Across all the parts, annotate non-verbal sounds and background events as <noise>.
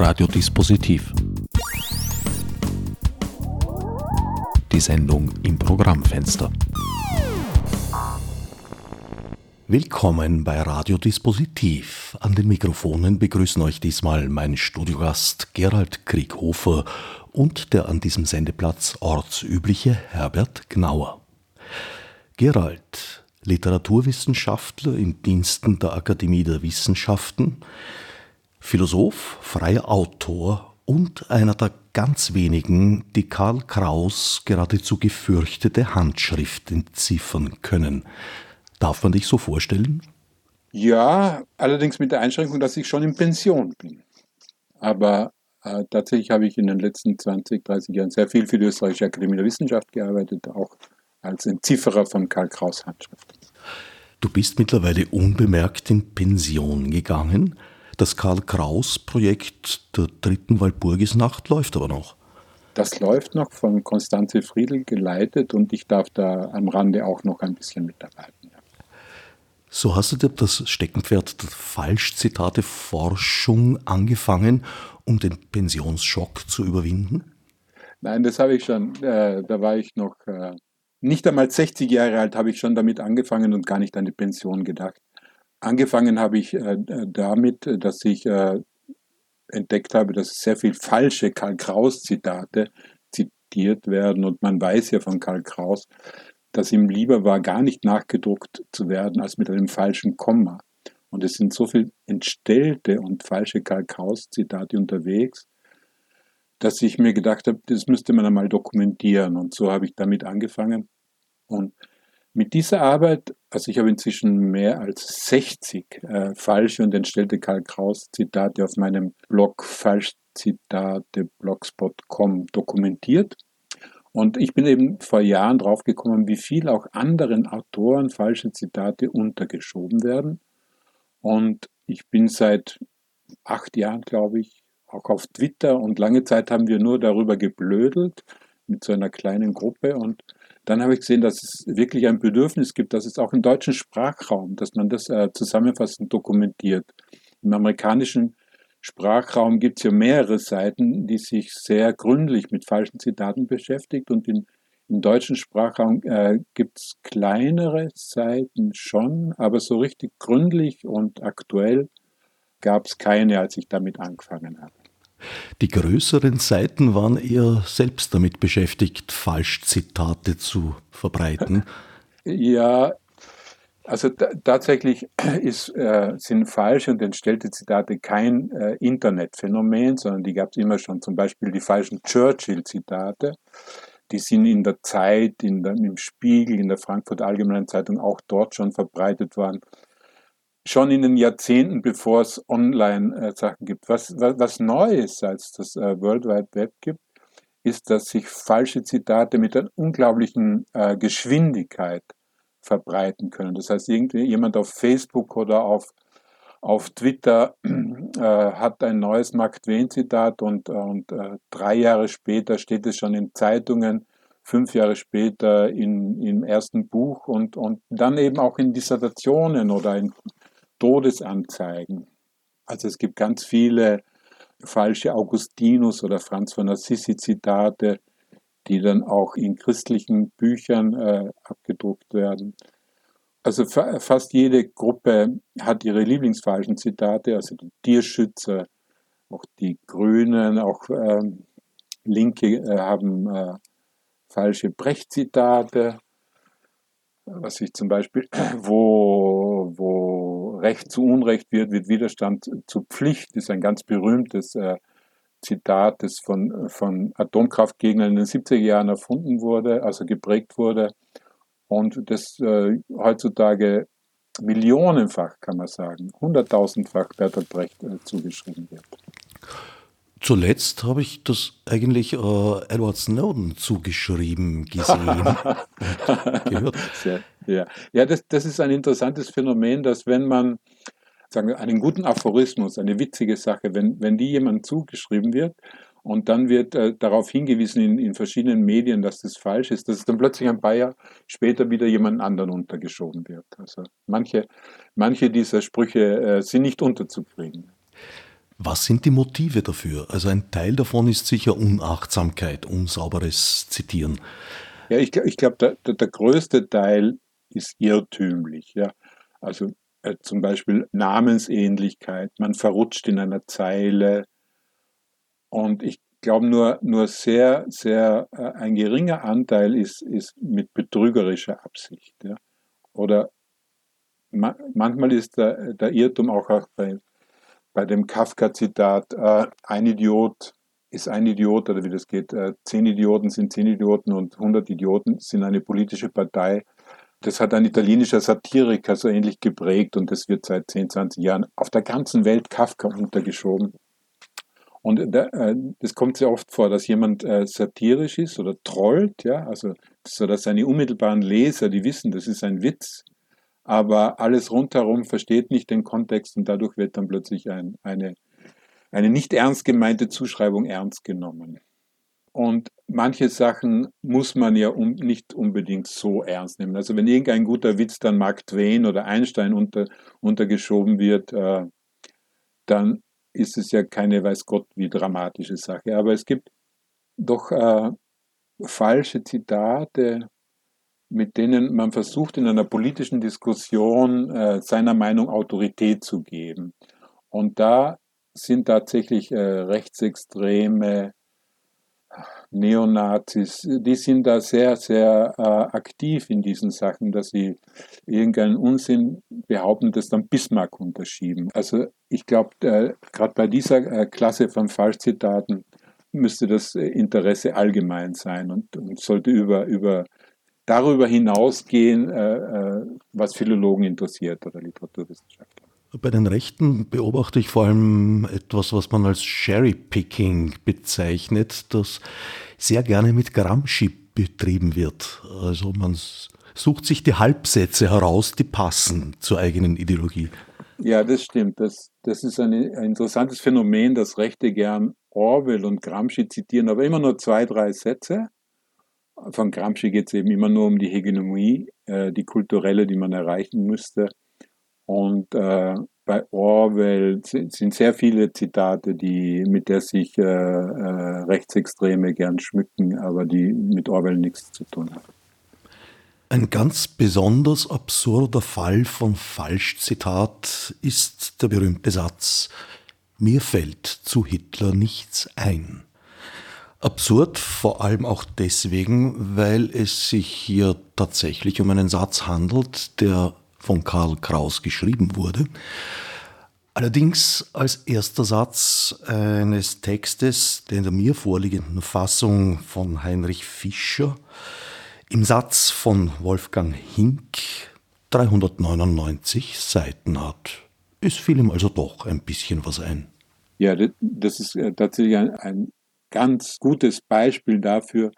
Radiodispositiv. Die Sendung im Programmfenster. Willkommen bei Radiodispositiv. An den Mikrofonen begrüßen euch diesmal mein Studiogast Gerald Krieghofer und der an diesem Sendeplatz ortsübliche Herbert Gnauer. Gerald, Literaturwissenschaftler im Diensten der Akademie der Wissenschaften, Philosoph, freier Autor und einer der ganz wenigen, die Karl Kraus geradezu gefürchtete Handschrift entziffern können. Darf man dich so vorstellen? Ja, allerdings mit der Einschränkung, dass ich schon in Pension bin. Aber äh, tatsächlich habe ich in den letzten 20, 30 Jahren sehr viel für die Österreichische Akademie der Wissenschaft gearbeitet, auch als Entzifferer von Karl Kraus Handschrift. Du bist mittlerweile unbemerkt in Pension gegangen. Das Karl-Kraus-Projekt der dritten Walpurgisnacht läuft aber noch. Das läuft noch von Konstanze Friedl geleitet und ich darf da am Rande auch noch ein bisschen mitarbeiten. So hast du dir das Steckenpferd der Falschzitate-Forschung angefangen, um den Pensionsschock zu überwinden? Nein, das habe ich schon. Äh, da war ich noch äh, nicht einmal 60 Jahre alt, habe ich schon damit angefangen und gar nicht an die Pension gedacht. Angefangen habe ich äh, damit, dass ich äh, entdeckt habe, dass sehr viel falsche Karl Kraus-Zitate zitiert werden. Und man weiß ja von Karl Kraus, dass ihm lieber war, gar nicht nachgedruckt zu werden, als mit einem falschen Komma. Und es sind so viele entstellte und falsche Karl Kraus-Zitate unterwegs, dass ich mir gedacht habe, das müsste man einmal dokumentieren. Und so habe ich damit angefangen. Und mit dieser Arbeit, also ich habe inzwischen mehr als 60 äh, falsche und entstellte Karl Kraus Zitate auf meinem Blog falschzitate.blogspot.com dokumentiert. Und ich bin eben vor Jahren draufgekommen, wie viel auch anderen Autoren falsche Zitate untergeschoben werden. Und ich bin seit acht Jahren, glaube ich, auch auf Twitter und lange Zeit haben wir nur darüber geblödelt mit so einer kleinen Gruppe und dann habe ich gesehen, dass es wirklich ein Bedürfnis gibt, dass es auch im deutschen Sprachraum, dass man das äh, zusammenfassend dokumentiert. Im amerikanischen Sprachraum gibt es ja mehrere Seiten, die sich sehr gründlich mit falschen Zitaten beschäftigt und in, im deutschen Sprachraum äh, gibt es kleinere Seiten schon, aber so richtig gründlich und aktuell gab es keine, als ich damit angefangen habe. Die größeren Seiten waren eher selbst damit beschäftigt, Falschzitate zu verbreiten. Ja, also tatsächlich <clears throat> ist, äh, sind falsche und entstellte Zitate kein äh, Internetphänomen, sondern die gab es immer schon. Zum Beispiel die falschen Churchill-Zitate. Die sind in der Zeit, in der, im Spiegel, in der Frankfurter Allgemeinen Zeitung auch dort schon verbreitet worden schon in den Jahrzehnten, bevor es Online-Sachen gibt. Was, was, was neu ist, als das äh, World Wide Web gibt, ist, dass sich falsche Zitate mit einer unglaublichen äh, Geschwindigkeit verbreiten können. Das heißt, irgendwie jemand auf Facebook oder auf, auf Twitter äh, hat ein neues Mark Twain-Zitat und, und äh, drei Jahre später steht es schon in Zeitungen, fünf Jahre später in, im ersten Buch und, und dann eben auch in Dissertationen oder in Todesanzeigen. Also es gibt ganz viele falsche Augustinus oder Franz von Assisi Zitate, die dann auch in christlichen Büchern äh, abgedruckt werden. Also fast jede Gruppe hat ihre Lieblingsfalschen Zitate, also die Tierschützer, auch die Grünen, auch äh, Linke äh, haben äh, falsche Brecht-Zitate, was ich zum Beispiel, <clears throat> wo, wo Recht zu Unrecht wird, wird Widerstand zu Pflicht, ist ein ganz berühmtes äh, Zitat, das von, von Atomkraftgegnern in den 70er Jahren erfunden wurde, also geprägt wurde und das äh, heutzutage millionenfach, kann man sagen, hunderttausendfach Bertolt Brecht äh, zugeschrieben wird. Zuletzt habe ich das eigentlich äh, Edward Snowden zugeschrieben gesehen. <laughs> gehört. Ja, ja das, das ist ein interessantes Phänomen, dass wenn man sagen wir, einen guten Aphorismus, eine witzige Sache, wenn, wenn die jemand zugeschrieben wird und dann wird äh, darauf hingewiesen in, in verschiedenen Medien, dass das falsch ist, dass es dann plötzlich ein paar Jahre später wieder jemand anderen untergeschoben wird. Also manche, manche dieser Sprüche äh, sind nicht unterzukriegen. Was sind die Motive dafür? Also ein Teil davon ist sicher Unachtsamkeit, unsauberes Zitieren. Ja, ich, ich glaube, der, der, der, größte Teil ist irrtümlich. Ja. Also äh, zum Beispiel Namensähnlichkeit, man verrutscht in einer Zeile. Und ich glaube, nur, nur sehr, sehr äh, ein geringer Anteil ist, ist mit betrügerischer Absicht. Ja. Oder ma manchmal ist der, der Irrtum auch, auch bei, bei dem Kafka-Zitat, äh, ein Idiot ist ein Idiot oder wie das geht, äh, zehn Idioten sind zehn Idioten und 100 Idioten sind eine politische Partei. Das hat ein italienischer Satiriker so ähnlich geprägt und das wird seit 10, 20 Jahren auf der ganzen Welt Kafka untergeschoben. Und äh, das kommt sehr oft vor, dass jemand äh, satirisch ist oder trollt, ja, also so dass seine unmittelbaren Leser, die wissen, das ist ein Witz, aber alles rundherum versteht nicht den Kontext und dadurch wird dann plötzlich ein, eine, eine nicht ernst gemeinte Zuschreibung ernst genommen. Und manche Sachen muss man ja um, nicht unbedingt so ernst nehmen. Also wenn irgendein guter Witz dann Mark Twain oder Einstein unter, untergeschoben wird, äh, dann ist es ja keine weiß Gott wie dramatische Sache. Aber es gibt doch äh, falsche Zitate, mit denen man versucht, in einer politischen Diskussion äh, seiner Meinung Autorität zu geben. Und da sind tatsächlich äh, rechtsextreme Neonazis, die sind da sehr, sehr äh, aktiv in diesen Sachen, dass sie irgendeinen Unsinn behaupten, das dann Bismarck unterschieben. Also ich glaube, äh, gerade bei dieser äh, Klasse von Falschzitaten müsste das Interesse allgemein sein und, und sollte über, über darüber hinausgehen, äh, äh, was Philologen interessiert oder Literaturwissenschaftler. Bei den Rechten beobachte ich vor allem etwas, was man als Cherry-Picking bezeichnet, das sehr gerne mit Gramsci betrieben wird. Also man sucht sich die Halbsätze heraus, die passen zur eigenen Ideologie. Ja, das stimmt. Das, das ist ein, ein interessantes Phänomen, dass Rechte gern Orwell und Gramsci zitieren, aber immer nur zwei, drei Sätze. Von Gramsci geht es eben immer nur um die Hegemonie, äh, die kulturelle, die man erreichen müsste. Und äh, bei Orwell sind sehr viele Zitate, die, mit der sich äh, äh, Rechtsextreme gern schmücken, aber die mit Orwell nichts zu tun haben. Ein ganz besonders absurder Fall von Falschzitat ist der berühmte Satz Mir fällt zu Hitler nichts ein. Absurd vor allem auch deswegen, weil es sich hier tatsächlich um einen Satz handelt, der von Karl Kraus geschrieben wurde. Allerdings als erster Satz eines Textes der in der mir vorliegenden Fassung von Heinrich Fischer im Satz von Wolfgang Hink 399 Seiten hat. Es fiel ihm also doch ein bisschen was ein. Ja, das ist äh, tatsächlich ein, ein ganz gutes Beispiel dafür,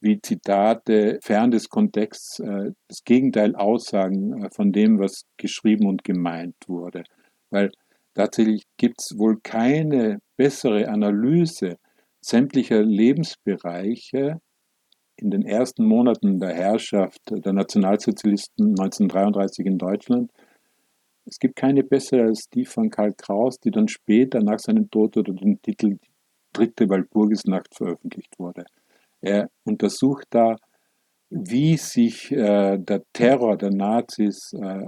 wie Zitate fern des Kontexts äh, das Gegenteil aussagen äh, von dem, was geschrieben und gemeint wurde. Weil tatsächlich gibt es wohl keine bessere Analyse sämtlicher Lebensbereiche in den ersten Monaten der Herrschaft der Nationalsozialisten 1933 in Deutschland. Es gibt keine bessere als die von Karl Kraus, die dann später nach seinem Tod unter dem Titel Dritte Walpurgisnacht veröffentlicht wurde. Er untersucht da, wie sich äh, der Terror der Nazis äh,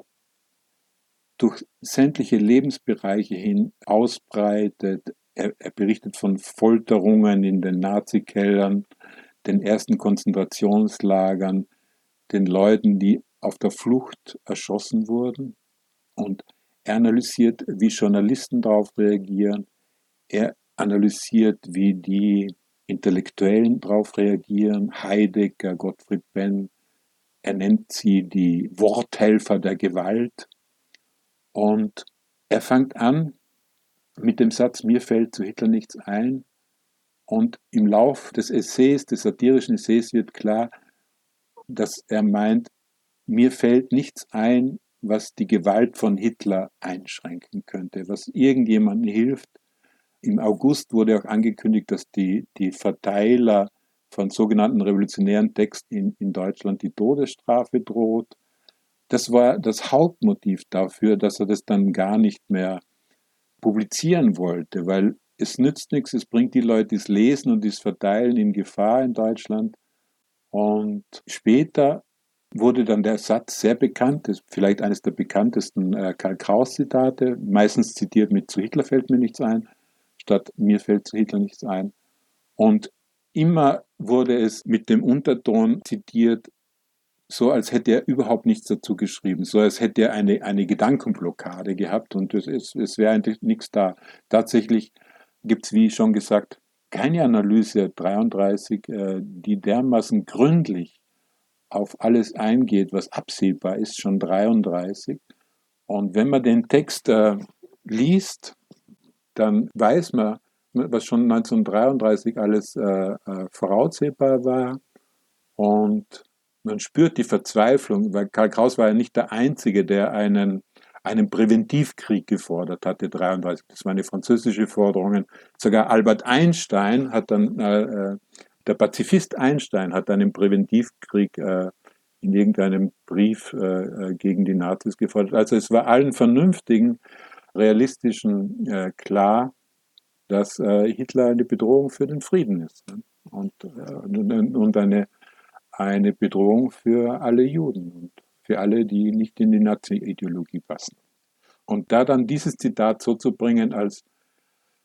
durch sämtliche Lebensbereiche hin ausbreitet. Er, er, berichtet von Folterungen in den Nazikellern, den ersten Konzentrationslagern, den Leuten, die auf der Flucht erschossen wurden. Und er analysiert, wie Journalisten darauf reagieren. Er analysiert, wie die Intellektuellen darauf reagieren. Heidegger, Gottfried Benn, er nennt sie die Worthelfer der Gewalt. Und er fängt an mit dem Satz, mir fällt zu Hitler nichts ein. Und im Lauf des Essays, des satirischen Essays wird klar, dass er meint, mir fällt nichts ein, was die Gewalt von Hitler einschränken könnte, was irgendjemandem hilft, im August wurde auch angekündigt, dass die, die Verteiler von sogenannten revolutionären Texten in, in Deutschland die Todesstrafe droht. Das war das Hauptmotiv dafür, dass er das dann gar nicht mehr publizieren wollte, weil es nützt nichts, es bringt die Leute, es lesen und das Verteilen in Gefahr in Deutschland. Und später wurde dann der Satz sehr bekannt, ist vielleicht eines der bekanntesten äh, Karl Kraus-Zitate, meistens zitiert mit zu Hitler fällt mir nichts ein, statt mir fällt zu Hitler nichts ein. Und immer wurde es mit dem Unterton zitiert, so als hätte er überhaupt nichts dazu geschrieben, so als hätte er eine, eine Gedankenblockade gehabt und es, es, es wäre eigentlich nichts da. Tatsächlich gibt es, wie schon gesagt, keine Analyse 33, äh, die dermaßen gründlich auf alles eingeht, was absehbar ist, schon 33. Und wenn man den Text äh, liest, dann weiß man, was schon 1933 alles äh, äh, voraussehbar war. Und man spürt die Verzweiflung, weil Karl Kraus war ja nicht der Einzige, der einen, einen Präventivkrieg gefordert hatte, 33. Das waren die französische Forderungen. Sogar Albert Einstein hat dann, äh, äh, der Pazifist Einstein hat im Präventivkrieg äh, in irgendeinem Brief äh, äh, gegen die Nazis gefordert. Also es war allen vernünftigen, realistischen äh, klar, dass Hitler eine Bedrohung für den Frieden ist ne? und, und eine eine Bedrohung für alle Juden und für alle, die nicht in die Nazi-Ideologie passen. Und da dann dieses Zitat so zu bringen, als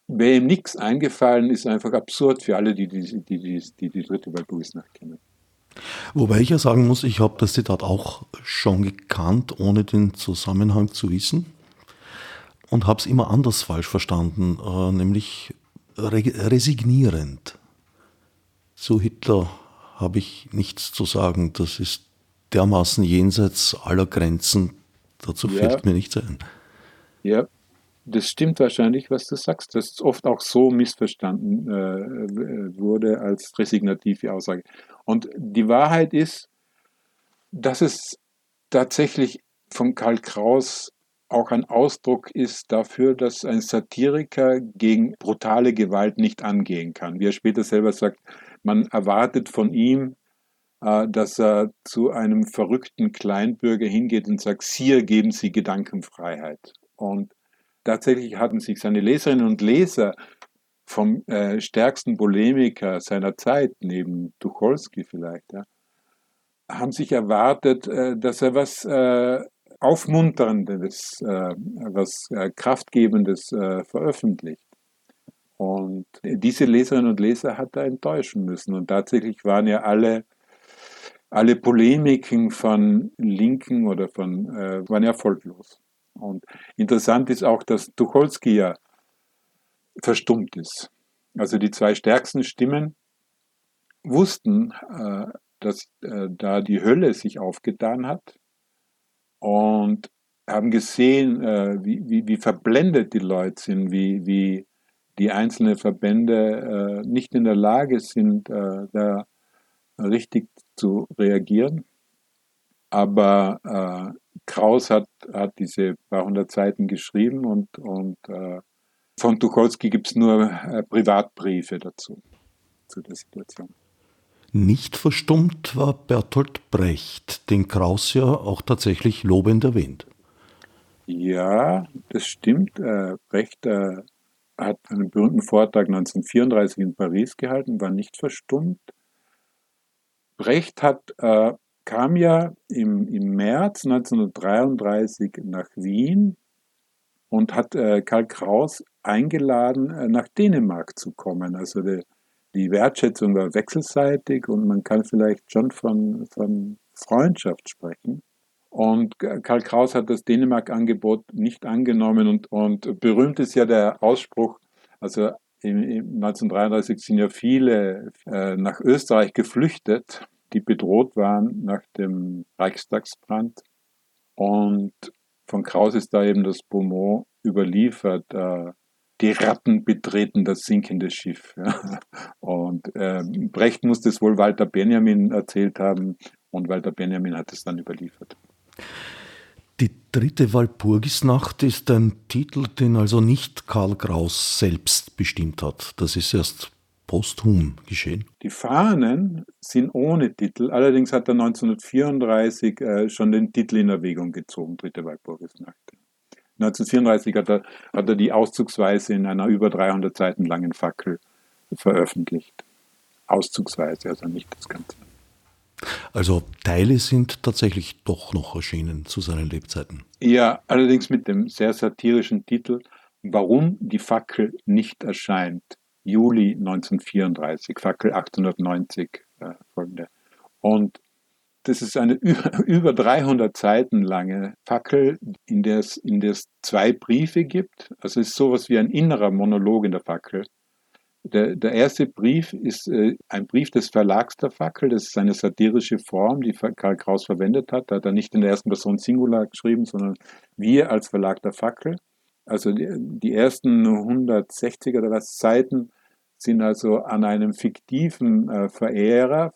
wäre ihm nichts eingefallen, ist einfach absurd für alle, die die, die, die, die, die dritte Walpurgisnacht kennen. Wobei ich ja sagen muss, ich habe das Zitat auch schon gekannt, ohne den Zusammenhang zu wissen. Und habe es immer anders falsch verstanden, äh, nämlich resignierend. Zu Hitler habe ich nichts zu sagen. Das ist dermaßen jenseits aller Grenzen. Dazu ja. fällt mir nichts ein. Ja, das stimmt wahrscheinlich, was du sagst, dass es oft auch so missverstanden äh, wurde als resignative Aussage. Und die Wahrheit ist, dass es tatsächlich von Karl Kraus auch ein Ausdruck ist dafür, dass ein Satiriker gegen brutale Gewalt nicht angehen kann. Wie er später selber sagt, man erwartet von ihm, äh, dass er zu einem verrückten Kleinbürger hingeht und sagt, hier geben Sie Gedankenfreiheit. Und tatsächlich hatten sich seine Leserinnen und Leser vom äh, stärksten Polemiker seiner Zeit, neben Tucholsky vielleicht, haben sich erwartet, äh, dass er was äh, Aufmunterndes, äh, was äh, Kraftgebendes veröffentlicht. Und diese Leserinnen und Leser hat er enttäuschen müssen. Und tatsächlich waren ja alle, alle Polemiken von Linken oder von, äh, waren erfolglos. Und interessant ist auch, dass Tucholsky ja verstummt ist. Also die zwei stärksten Stimmen wussten, äh, dass äh, da die Hölle sich aufgetan hat und haben gesehen, äh, wie, wie, wie verblendet die Leute sind, wie, wie die einzelnen Verbände äh, nicht in der Lage sind, äh, da richtig zu reagieren. Aber äh, Kraus hat, hat diese paar hundert Seiten geschrieben und, und äh, von Tucholsky gibt es nur äh, Privatbriefe dazu, zu der Situation. Nicht verstummt war Bertolt Brecht, den Kraus ja auch tatsächlich lobend erwähnt. Ja, das stimmt. Äh, Brecht hat einen berühmten Vortrag 1934 in Paris gehalten, war nicht verstummt. Brecht hat, äh, kam ja im, im März 1933 nach Wien und hat äh, Karl Kraus eingeladen, äh, nach Dänemark zu kommen. Also die, die, Wertschätzung war wechselseitig und man kann vielleicht schon von, von Freundschaft sprechen. Und Karl Kraus hat das Dänemark-Angebot nicht angenommen und, und berühmt ist ja der Ausspruch, also im, im 1933 sind ja viele äh, nach Österreich geflüchtet, die bedroht waren nach dem Reichstagsbrand. Und von Kraus ist da eben das Beaumont überliefert, äh, die Ratten betreten das sinkende Schiff. Ja. Und äh, Brecht muss das wohl Walter Benjamin erzählt haben und Walter Benjamin hat es dann überliefert. Die dritte Walpurgisnacht ist ein Titel, den also nicht Karl Kraus selbst bestimmt hat. Das ist erst posthum geschehen. Die Fahnen sind ohne Titel. Allerdings hat er 1934 äh, schon den Titel in Erwägung gezogen, dritte Walpurgisnacht. 1934 hat er, hat er die auszugsweise in einer über 300 Seiten langen Fackel veröffentlicht. Auszugsweise, also nicht das Ganze. Also Teile sind tatsächlich doch noch erschienen zu seinen Lebzeiten. Ja, allerdings mit dem sehr satirischen Titel Warum die Fackel nicht erscheint. Juli 1934, Fackel 890 äh, folgende. Und das ist eine <laughs> über 300 Seiten lange Fackel, in der es, in der es zwei Briefe gibt. Also es ist sowas wie ein innerer Monolog in der Fackel. Der, der erste Brief ist äh, ein Brief des Verlags der Fackel. Das ist eine satirische Form, die Karl Kraus verwendet hat. Da hat er nicht in der ersten Person Singular geschrieben, sondern wir als Verlag der Fackel. Also die, die ersten 160 oder was Seiten sind also an einem fiktiven äh, Verehrer,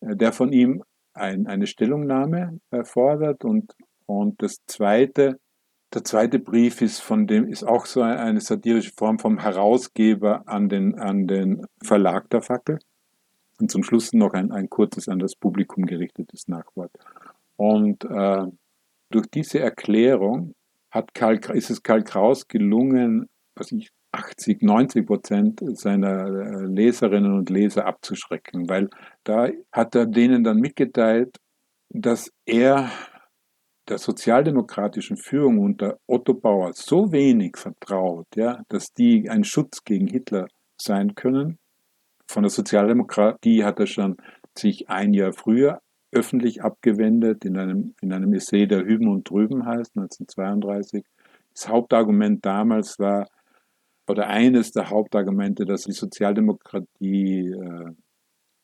äh, der von ihm ein, eine Stellungnahme fordert und, und das zweite, der zweite Brief ist von dem, ist auch so eine satirische Form vom Herausgeber an den, an den Verlag der Fackel. Und zum Schluss noch ein, ein kurzes an das Publikum gerichtetes Nachwort. Und äh, durch diese Erklärung hat Karl, ist es Karl Kraus gelungen, was ich 80, 90 Prozent seiner äh, Leserinnen und Leser abzuschrecken, weil da hat er denen dann mitgeteilt, dass er der sozialdemokratischen Führung unter Otto Bauer so wenig vertraut, ja, dass die ein Schutz gegen Hitler sein können. Von der Sozialdemokratie hat er schon sich ein Jahr früher öffentlich abgewendet in einem, in einem Essay, der Hüben und Drüben heißt, 1932. Das Hauptargument damals war, oder eines der Hauptargumente, dass die Sozialdemokratie äh,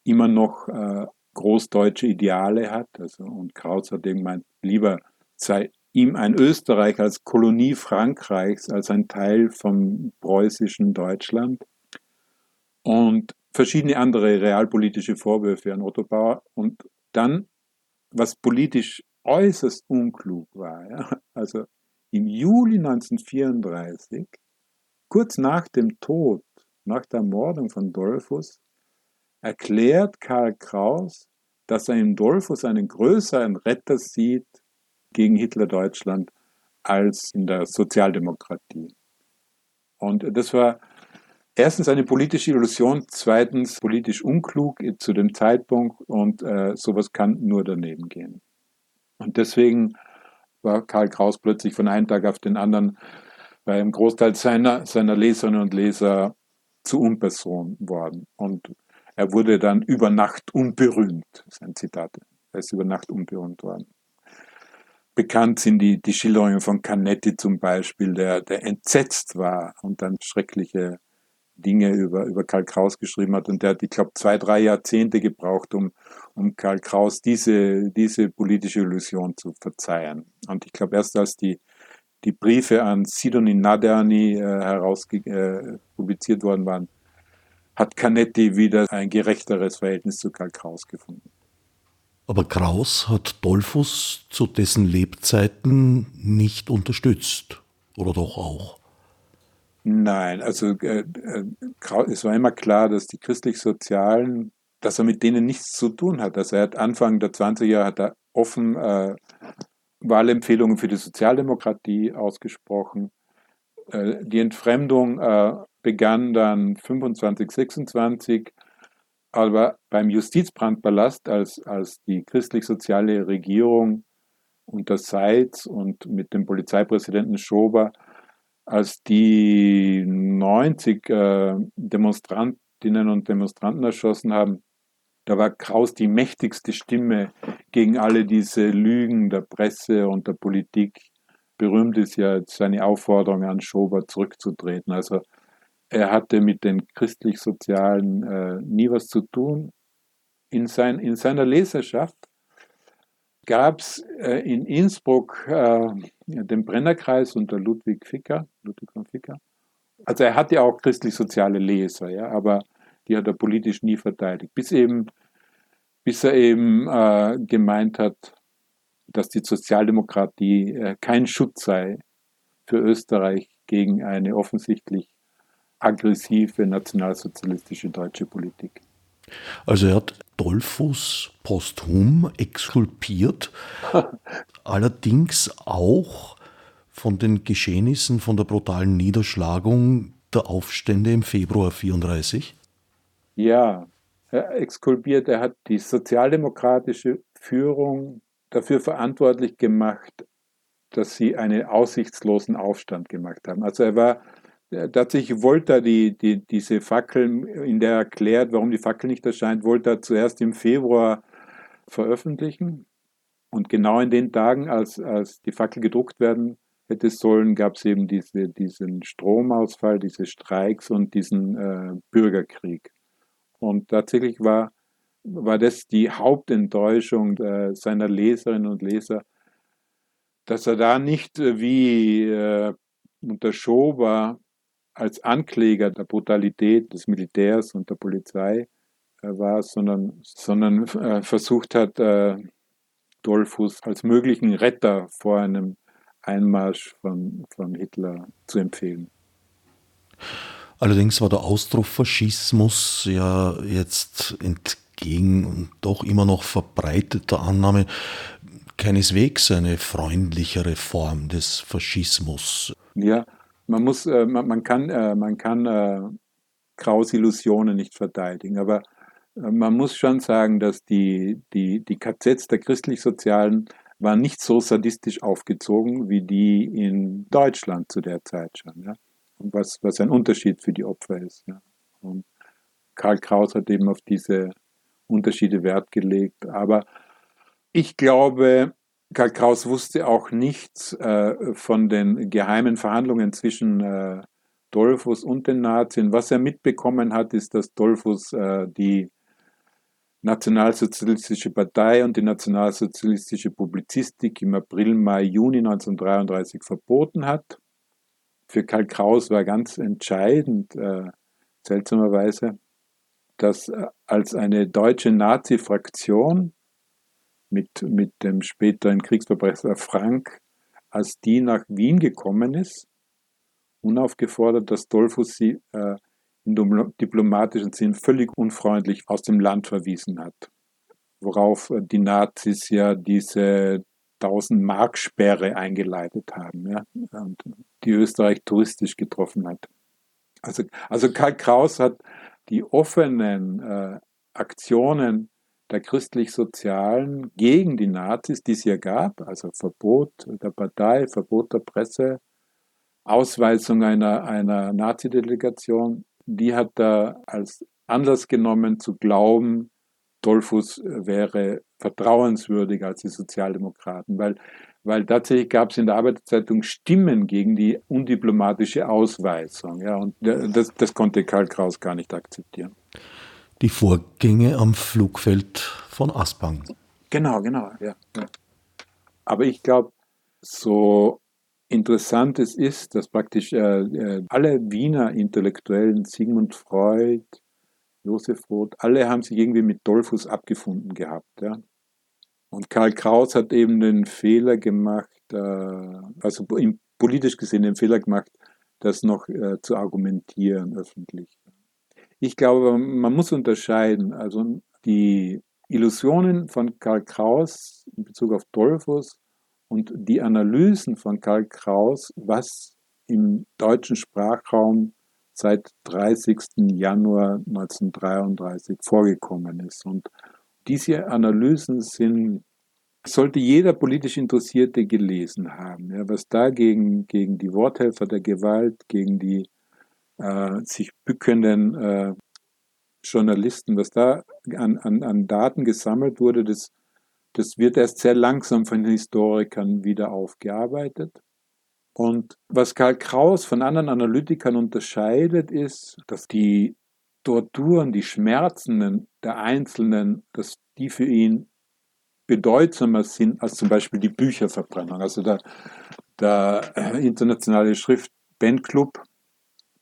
immer noch äh, großdeutsche Ideale hat. Also, und Kraus hat eben gemeint, lieber sei ihm ein Österreich als Kolonie Frankreichs, als ein Teil vom preußischen Deutschland. Und verschiedene andere realpolitische Vorwürfe an Otto Bauer. Und dann, was politisch äußerst unklug war, ja, also im Juli 1934 Kurz nach dem Tod, nach der Ermordung von Dollfuss, erklärt Karl Kraus, dass er in Dollfuss einen größeren Retter sieht gegen Hitler-Deutschland als in der Sozialdemokratie. Und das war erstens eine politische Illusion, zweitens politisch unklug zu dem Zeitpunkt und äh, sowas kann nur daneben gehen. Und deswegen war Karl Kraus plötzlich von einem Tag auf den anderen bei Großteil seiner, seiner Leserinnen und Leser zu Unperson worden. Und er wurde dann über Nacht unberühmt. Das ist ein Zitat. Er ist über Nacht unberühmt worden. Bekannt sind die, die Schilderungen von Canetti zum Beispiel, der, der entsetzt war und dann schreckliche Dinge über, über Karl Kraus geschrieben hat. Und der hat, ich glaube, zwei, drei Jahrzehnte gebraucht, um, um Karl Kraus diese, diese politische Illusion zu verzeihen. Und ich glaube, erst als die die Briefe an Sidonie Naderni äh, heraus äh, publiziert worden waren, hat Canetti wieder ein gerechteres Verhältnis zu Karl Kraus gefunden. Aber Kraus hat Dollfuss zu dessen Lebzeiten nicht unterstützt, oder doch auch? Nein, also äh, äh, es war immer klar, dass die christlich-sozialen, dass er mit denen nichts zu tun hat. Also er hat Anfang der 20er Jahre hat er offen äh, Wahlempfehlungen für die Sozialdemokratie ausgesprochen. Äh, die Entfremdung äh, begann dann 25, 26, aber beim Justizbrandpalast, als, als die christlich-soziale Regierung unter Seitz und mit dem Polizeipräsidenten Schober, als die 90 äh, Demonstrantinnen und Demonstranten erschossen haben, da war Kraus die mächtigste Stimme gegen alle diese Lügen der Presse und der Politik. Berühmt ist ja seine Aufforderung an Schober zurückzutreten. Also er hatte mit den christlich-sozialen äh, nie was zu tun. In, sein, in seiner Leserschaft gab es äh, in Innsbruck äh, den Brennerkreis unter Ludwig Ficker, Ludwig von Ficker. Also er hatte auch christlich-soziale Leser, ja, aber die hat er politisch nie verteidigt. Bis eben bis er eben äh, gemeint hat, dass die Sozialdemokratie äh, kein Schutz sei für Österreich gegen eine offensichtlich aggressive nationalsozialistische deutsche Politik. Also er hat Dollfuß posthum exkulpiert, <laughs> allerdings auch von den Geschehnissen, von der brutalen Niederschlagung der Aufstände im Februar 34? Ja, er exkulpiert, er hat die sozialdemokratische Führung dafür verantwortlich gemacht, dass sie einen aussichtslosen Aufstand gemacht haben. Also er war tatsächlich er die, die, diese Fackel, in der er erklärt, warum die Fackel nicht erscheint, wollte er zuerst im Februar veröffentlichen. Und genau in den Tagen, als, als die Fackel gedruckt werden hätte sollen, gab es eben diese, diesen Stromausfall, diese Streiks und diesen äh, Bürgerkrieg. Und tatsächlich war, war das die Hauptenttäuschung äh, seiner Leserinnen und Leser, dass er da nicht äh, wie äh, unter Schober als Ankläger der Brutalität des Militärs und der Polizei äh, war, sondern, sondern äh, versucht hat, äh, Dollfuß als möglichen Retter vor einem Einmarsch von, von Hitler zu empfehlen. Allerdings war der Ausdruck Faschismus ja jetzt entgegen und doch immer noch verbreiteter Annahme keineswegs eine freundlichere Form des Faschismus. Ja, man muss, äh, man, kann, äh, man kann äh, Kraus Illusionen nicht verteidigen, aber äh, man muss schon sagen, dass die, die, die KZs der christlich-sozialen waren nicht so sadistisch aufgezogen wie die in Deutschland zu der Zeit schon. Ja? Was, was ein Unterschied für die Opfer ist. Ja? Und Karl Kraus hat eben auf diese Unterschiede Wert gelegt. Aber ich glaube, Karl Kraus wusste auch nichts äh, von den geheimen Verhandlungen zwischen äh, Dollfuss und den Nazien. Was er mitbekommen hat, ist, dass Dollfuss äh, die Nationalsozialistische Partei und die Nationalsozialistische Publizistik im April, Mai, Juni 1933 verboten hat. Für Karl Kraus war ganz entscheidend, äh, seltsamerweise, dass äh, als eine deutsche Nazi-Fraktion mit, mit dem späteren Kriegsverbrecher Frank, als die nach Wien gekommen ist, unaufgefordert, dass Dollfuss sie äh, im diplomatischen Sinn völlig unfreundlich aus dem Land verwiesen hat. Worauf die Nazis ja diese 1000 Mark Sperre eingeleitet haben, ja, und die Österreich touristisch getroffen hat. Also, also Karl Kraus hat die offenen äh, Aktionen der christlich-sozialen gegen die Nazis, die es ja gab, also Verbot der Partei, Verbot der Presse, Ausweisung einer, einer Nazi-Delegation, die hat er als Anlass genommen zu glauben, Dollfuß wäre vertrauenswürdiger als die Sozialdemokraten, weil, weil tatsächlich gab es in der Arbeiterzeitung Stimmen gegen die undiplomatische Ausweisung. Ja, und das, das konnte Karl Kraus gar nicht akzeptieren. Die Vorgänge am Flugfeld von Aspang. Genau, genau, ja. ja. Aber ich glaube, so interessant es ist, dass praktisch äh, äh, alle Wiener Intellektuellen, Sigmund Freud, Josef Roth, alle haben sich irgendwie mit Dollfuß abgefunden gehabt. Ja. Und Karl Kraus hat eben den Fehler gemacht, äh, also politisch gesehen den Fehler gemacht, das noch äh, zu argumentieren öffentlich. Ich glaube, man muss unterscheiden. Also die Illusionen von Karl Kraus in Bezug auf Dollfuß und die Analysen von Karl Kraus, was im deutschen Sprachraum seit 30. Januar 1933 vorgekommen ist. Und diese Analysen sind, sollte jeder politisch Interessierte gelesen haben. Ja, was da gegen, gegen die Worthelfer der Gewalt, gegen die äh, sich bückenden äh, Journalisten, was da an, an, an Daten gesammelt wurde, das das wird erst sehr langsam von den Historikern wieder aufgearbeitet. Und was Karl Kraus von anderen Analytikern unterscheidet, ist, dass die Torturen, die Schmerzen der Einzelnen, dass die für ihn bedeutsamer sind als zum Beispiel die Bücherverbrennung. Also der, der internationale Schriftbandclub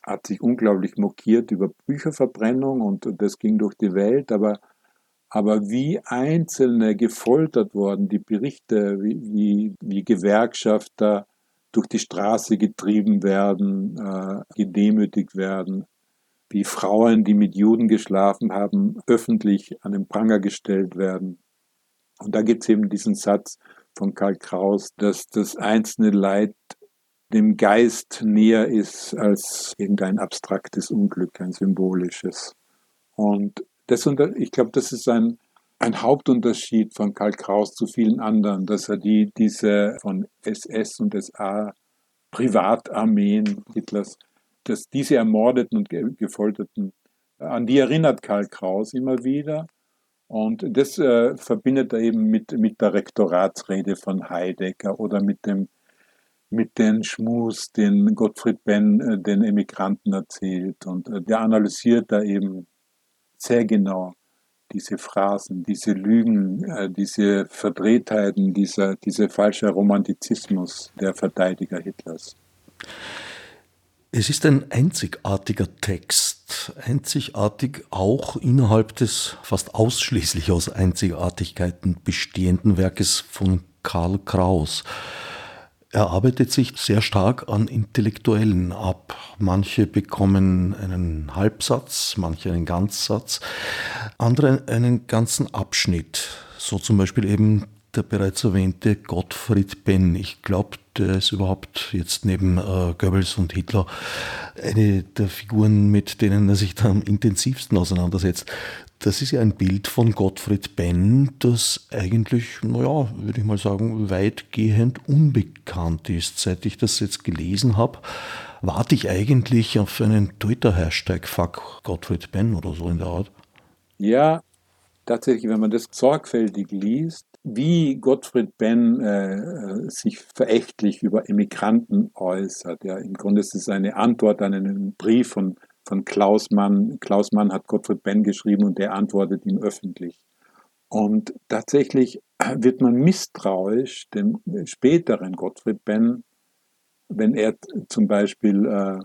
hat sich unglaublich mokiert über Bücherverbrennung und das ging durch die Welt, aber aber wie Einzelne gefoltert worden, die Berichte, wie, wie, wie Gewerkschafter durch die Straße getrieben werden, äh, gedemütigt werden, wie Frauen, die mit Juden geschlafen haben, öffentlich an den Pranger gestellt werden. Und da gibt es eben diesen Satz von Karl Kraus, dass das einzelne Leid dem Geist näher ist als irgendein abstraktes Unglück, ein symbolisches. Und das, ich glaube, das ist ein, ein Hauptunterschied von Karl Kraus zu vielen anderen, dass er die, diese von SS und SA Privatarmeen Hitlers, dass diese ermordeten und gefolterten, an die erinnert Karl Kraus immer wieder. Und das äh, verbindet er eben mit, mit der Rektoratsrede von Heidegger oder mit dem mit den Schmus, den Gottfried Benn äh, den Emigranten erzählt. Und äh, der analysiert da eben sehr genau diese Phrasen, diese Lügen, äh, diese Verdrehtheiten, dieser, dieser falsche Romantizismus der Verteidiger Hitlers. Es ist ein einzigartiger Text, einzigartig auch innerhalb des fast ausschließlich aus Einzigartigkeiten bestehenden Werkes von Karl Kraus. Er arbeitet sich sehr stark an Intellektuellen ab. Manche bekommen einen Halbsatz, manche einen Ganzsatz, andere einen ganzen Abschnitt. So zum Beispiel eben der bereits erwähnte Gottfried Benn. Ich glaube, der ist überhaupt jetzt neben äh, Goebbels und Hitler eine der Figuren, mit denen er sich da am intensivsten auseinandersetzt. Das ist ja ein Bild von Gottfried Benn, das eigentlich, naja, würde ich mal sagen, weitgehend unbekannt ist. Seit ich das jetzt gelesen habe, warte ich eigentlich auf einen Twitter-Hashtag Fuck Gottfried Benn oder so in der Art. Ja, tatsächlich, wenn man das sorgfältig liest, wie Gottfried Benn äh, sich verächtlich über Emigranten äußert. Ja, Im Grunde ist es eine Antwort an einen Brief von von Klaus Mann. Klaus Mann hat Gottfried Benn geschrieben und der antwortet ihm öffentlich. Und tatsächlich wird man misstrauisch dem späteren Gottfried Benn, wenn er zum Beispiel äh,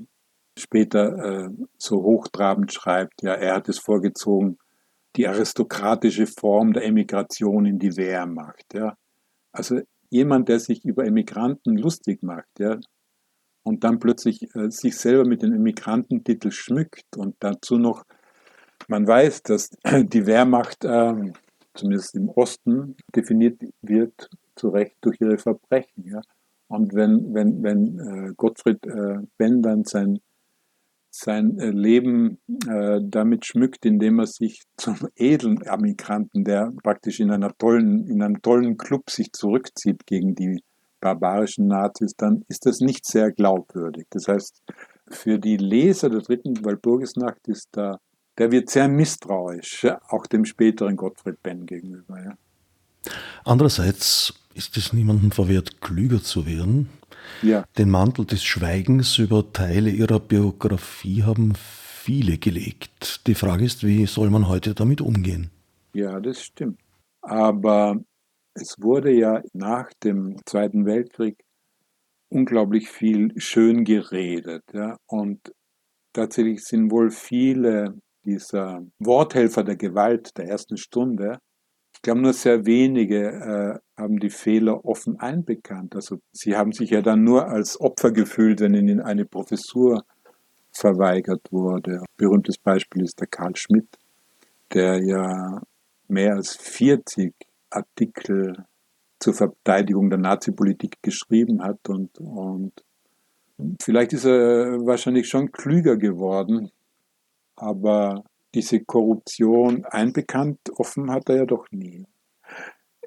später äh, so hochtrabend schreibt, ja, er hat es vorgezogen, die aristokratische Form der Emigration in die Wehrmacht. Ja. Also jemand, der sich über Emigranten lustig macht, ja, und dann plötzlich äh, sich selber mit dem Immigrantentitel schmückt und dazu noch, man weiß, dass <clears throat> die Wehrmacht, äh, zumindest im Osten, definiert wird zu Recht durch ihre Verbrechen. Ja? Und wenn, wenn, wenn äh, Gottfried äh, Benn dann sein, sein äh, Leben äh, damit schmückt, indem er sich zum edlen Emigranten, der praktisch in, einer tollen, in einem tollen Club sich zurückzieht gegen die barbarischen Nazis, dann ist das nicht sehr glaubwürdig. Das heißt, für die Leser der dritten Walpurgisnacht ist da, der wird sehr misstrauisch, auch dem späteren Gottfried Benn gegenüber. Ja. Andererseits ist es niemandem verwehrt, klüger zu werden. Ja. Den Mantel des Schweigens über Teile ihrer Biografie haben viele gelegt. Die Frage ist, wie soll man heute damit umgehen? Ja, das stimmt. Aber es wurde ja nach dem Zweiten Weltkrieg unglaublich viel schön geredet. Ja? Und tatsächlich sind wohl viele dieser Worthelfer der Gewalt der ersten Stunde, glaube nur sehr wenige äh, haben die Fehler offen einbekannt. Also sie haben sich ja dann nur als Opfer gefühlt, wenn ihnen eine Professur verweigert wurde. Ein berühmtes Beispiel ist der Karl Schmidt, der ja mehr als 40 Artikel zur Verteidigung der Nazi-Politik geschrieben hat und, und vielleicht ist er wahrscheinlich schon klüger geworden, aber diese Korruption einbekannt offen hat er ja doch nie.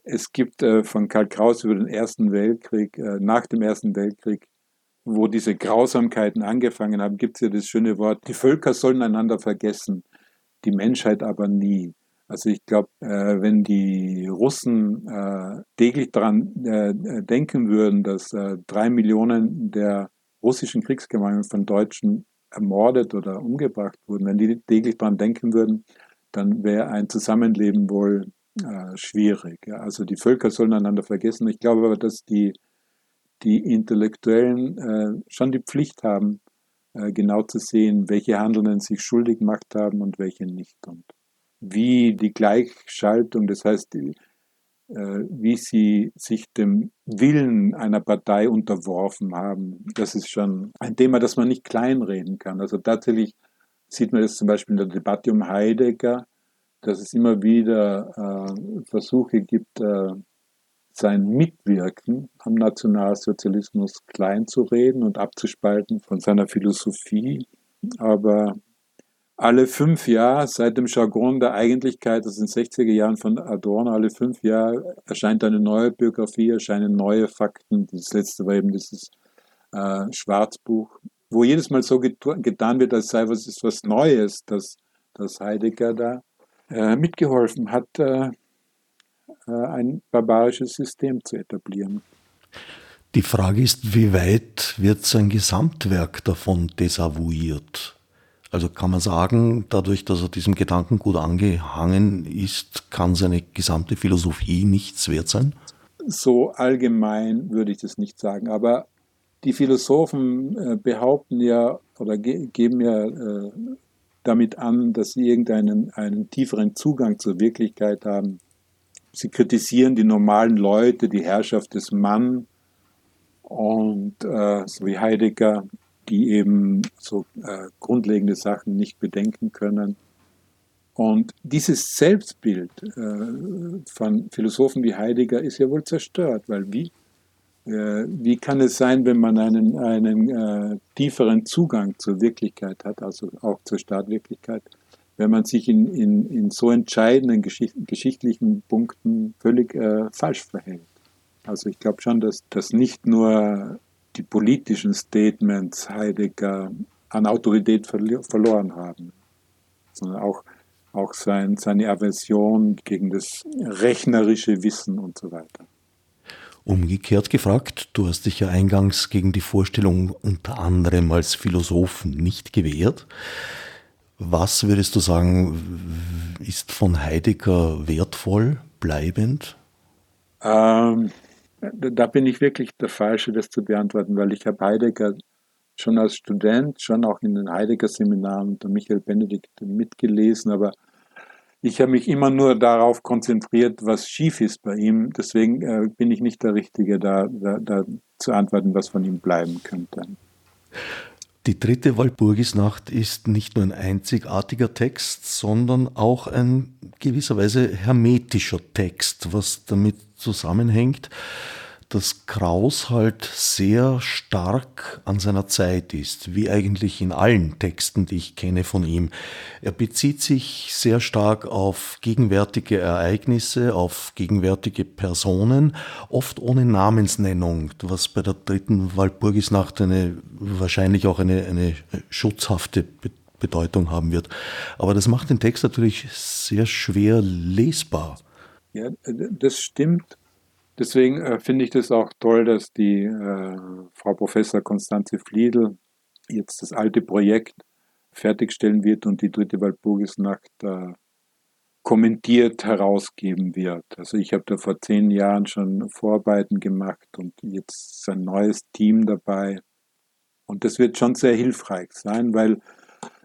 Es gibt äh, von Karl Kraus über den Ersten Weltkrieg, äh, nach dem Ersten Weltkrieg, wo diese Grausamkeiten angefangen haben, gibt es ja das schöne Wort, die Völker sollen einander vergessen, die Menschheit aber nie. Also ich glaube, äh, wenn die Russen äh, täglich daran äh, denken würden, dass äh, drei Millionen der russischen Kriegsgefangenen von Deutschen ermordet oder umgebracht wurden, wenn die täglich daran denken würden, dann wäre ein Zusammenleben wohl äh, schwierig. Ja. Also die Völker sollen einander vergessen. Ich glaube aber, dass die, die Intellektuellen äh, schon die Pflicht haben, genau zu sehen, welche Handelnden sich schuldig gemacht haben und welche nicht. Und wie die Gleichschaltung, das heißt, äh, wie sie sich dem Willen einer Partei unterworfen haben. Das ist schon ein Thema, das man nicht kleinreden kann. Also tatsächlich sieht man das zum Beispiel in der Debatte um Heidegger, dass es immer wieder äh, Versuche gibt, äh, sein Mitwirken am Nationalsozialismus kleinzureden und abzuspalten von seiner Philosophie. Aber alle fünf Jahre, seit dem Jargon der Eigentlichkeit, das in den 60er Jahren von Adorno, alle fünf Jahre erscheint eine neue Biografie, erscheinen neue Fakten. Das letzte war eben dieses äh, Schwarzbuch, wo jedes Mal so getan wird, als sei was ist was Neues, dass, dass Heidegger da äh, mitgeholfen hat, äh, äh, ein barbarisches System zu etablieren. Die Frage ist, wie weit wird sein Gesamtwerk davon desavouiert? Also kann man sagen, dadurch, dass er diesem Gedanken gut angehangen ist, kann seine gesamte Philosophie nichts wert sein? So allgemein würde ich das nicht sagen, aber die Philosophen äh, behaupten ja oder ge geben ja äh, damit an, dass sie irgendeinen einen tieferen Zugang zur Wirklichkeit haben. Sie kritisieren die normalen Leute, die Herrschaft des Mann und äh, so wie Heidegger, die eben so äh, grundlegende Sachen nicht bedenken können. Und dieses Selbstbild äh, von Philosophen wie Heidegger ist ja wohl zerstört, weil wie äh, wie kann es sein, wenn man einen, einen äh, tieferen Zugang zur Wirklichkeit hat, also auch zur Staatwirklichkeit, wenn man sich in, in, in so entscheidenden geschicht, geschichtlichen Punkten völlig äh, falsch verhält? Also ich glaube schon, dass, dass nicht nur die politischen Statements Heidegger an Autorität verli verloren haben, sondern auch, auch sein, seine Aversion gegen das rechnerische Wissen und so weiter. Umgekehrt gefragt, du hast dich ja eingangs gegen die Vorstellung unter anderem als Philosophen nicht gewehrt. Was würdest du sagen, ist von Heidegger wertvoll, bleibend? Ähm, da bin ich wirklich der Falsche, das zu beantworten, weil ich habe Heidegger schon als Student, schon auch in den Heidegger-Seminaren unter Michael Benedikt mitgelesen, aber ich habe mich immer nur darauf konzentriert, was schief ist bei ihm. Deswegen äh, bin ich nicht der Richtige, da, da, da, zu antworten, was von ihm bleiben könnte. Die dritte Walpurgisnacht ist nicht nur ein einzigartiger Text, sondern auch ein gewisserweise hermetischer Text, was damit zusammenhängt, dass Kraus halt sehr stark an seiner Zeit ist, wie eigentlich in allen Texten, die ich kenne von ihm. Er bezieht sich sehr stark auf gegenwärtige Ereignisse, auf gegenwärtige Personen, oft ohne Namensnennung, was bei der dritten Walpurgisnacht eine, wahrscheinlich auch eine, eine schutzhafte Bedeutung haben wird. Aber das macht den Text natürlich sehr schwer lesbar. Ja, das stimmt. Deswegen äh, finde ich das auch toll, dass die äh, Frau Professor Konstanze Fliedl jetzt das alte Projekt fertigstellen wird und die dritte Walpurgisnacht äh, kommentiert herausgeben wird. Also ich habe da vor zehn Jahren schon Vorarbeiten gemacht und jetzt ist ein neues Team dabei. Und das wird schon sehr hilfreich sein, weil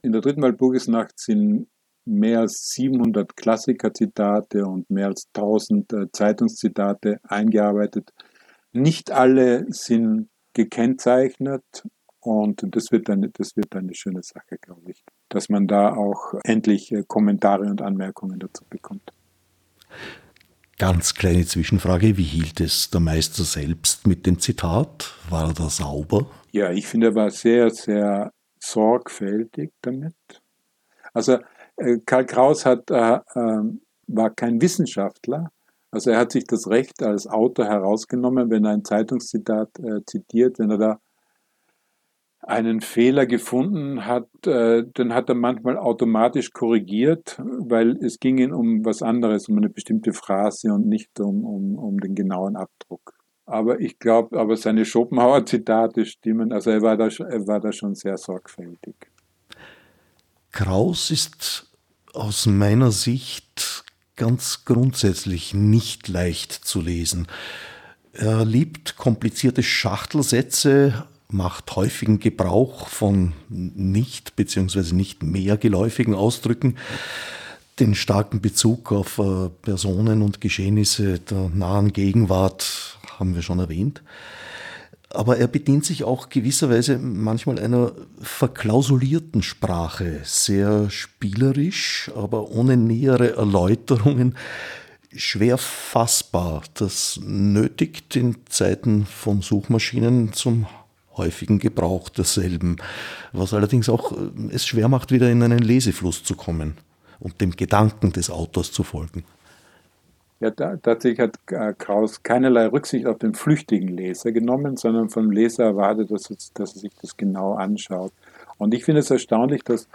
in der dritten Walpurgisnacht sind mehr als 700 Klassikerzitate und mehr als 1000 äh, Zeitungszitate eingearbeitet. Nicht alle sind gekennzeichnet und das wird eine, das wird eine schöne Sache, glaube ich, dass man da auch endlich äh, Kommentare und Anmerkungen dazu bekommt. Ganz kleine Zwischenfrage, wie hielt es der Meister selbst mit dem Zitat? War er da sauber? Ja, ich finde, er war sehr, sehr sorgfältig damit. Also Karl Kraus hat, äh, äh, war kein Wissenschaftler. Also er hat sich das Recht als Autor herausgenommen, wenn er ein Zeitungszitat äh, zitiert, wenn er da einen Fehler gefunden hat, äh, dann hat er manchmal automatisch korrigiert, weil es ging ihm um was anderes, um eine bestimmte Phrase und nicht um, um, um den genauen Abdruck. Aber ich glaube, aber seine Schopenhauer-Zitate stimmen, also er war, da, er war da schon sehr sorgfältig. Kraus ist aus meiner Sicht ganz grundsätzlich nicht leicht zu lesen. Er liebt komplizierte Schachtelsätze, macht häufigen Gebrauch von nicht bzw. nicht mehr geläufigen Ausdrücken. Den starken Bezug auf äh, Personen und Geschehnisse der nahen Gegenwart haben wir schon erwähnt aber er bedient sich auch gewisserweise manchmal einer verklausulierten Sprache, sehr spielerisch, aber ohne nähere Erläuterungen schwer fassbar. Das nötigt in Zeiten von Suchmaschinen zum häufigen Gebrauch derselben, was allerdings auch äh, es schwer macht, wieder in einen Lesefluss zu kommen und dem Gedanken des Autors zu folgen. Ja, da, tatsächlich hat äh, Kraus keinerlei Rücksicht auf den flüchtigen Leser genommen, sondern vom Leser erwartet, dass, es, dass er sich das genau anschaut. Und ich finde es erstaunlich, dass,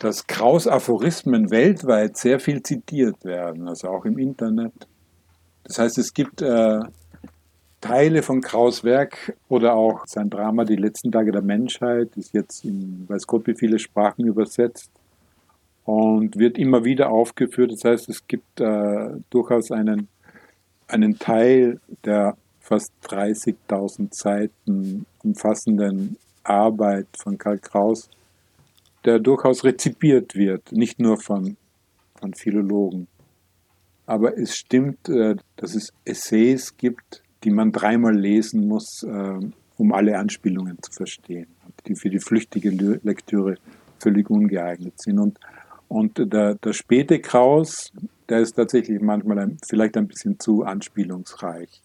dass Kraus Aphorismen weltweit sehr viel zitiert werden, also auch im Internet. Das heißt, es gibt äh, Teile von Kraus Werk oder auch sein Drama Die letzten Tage der Menschheit, ist jetzt in weiß Gott wie viele Sprachen übersetzt und wird immer wieder aufgeführt. Das heißt, es gibt äh, durchaus einen, einen Teil der fast 30.000 Seiten umfassenden Arbeit von Karl Kraus, der durchaus rezipiert wird, nicht nur von, von Philologen. Aber es stimmt, äh, dass es Essays gibt, die man dreimal lesen muss, äh, um alle Anspielungen zu verstehen, die für die flüchtige Lektüre völlig ungeeignet sind. Und und der, der späte Kraus, der ist tatsächlich manchmal ein, vielleicht ein bisschen zu anspielungsreich.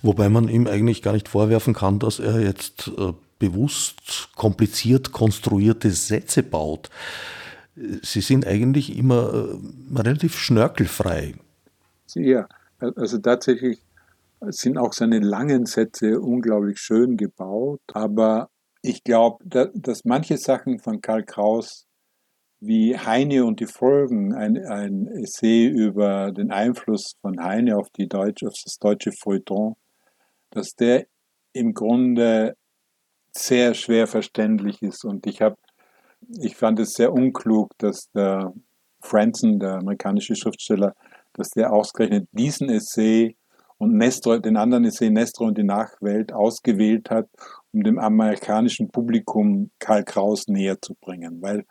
Wobei man ihm eigentlich gar nicht vorwerfen kann, dass er jetzt äh, bewusst kompliziert konstruierte Sätze baut. Sie sind eigentlich immer äh, relativ schnörkelfrei. Ja, also tatsächlich sind auch seine langen Sätze unglaublich schön gebaut, aber ich glaube, dass manche Sachen von Karl Kraus wie Heine und die Folgen, ein, ein Essay über den Einfluss von Heine auf, die Deutsch, auf das deutsche Feuilleton, dass der im Grunde sehr schwer verständlich ist. Und ich habe, ich fand es sehr unklug, dass der Franzen, der amerikanische Schriftsteller, dass der ausgerechnet diesen Essay und Nestor, den anderen Essay Nestor und die Nachwelt ausgewählt hat, um dem amerikanischen Publikum Karl Kraus näher zu bringen. Weil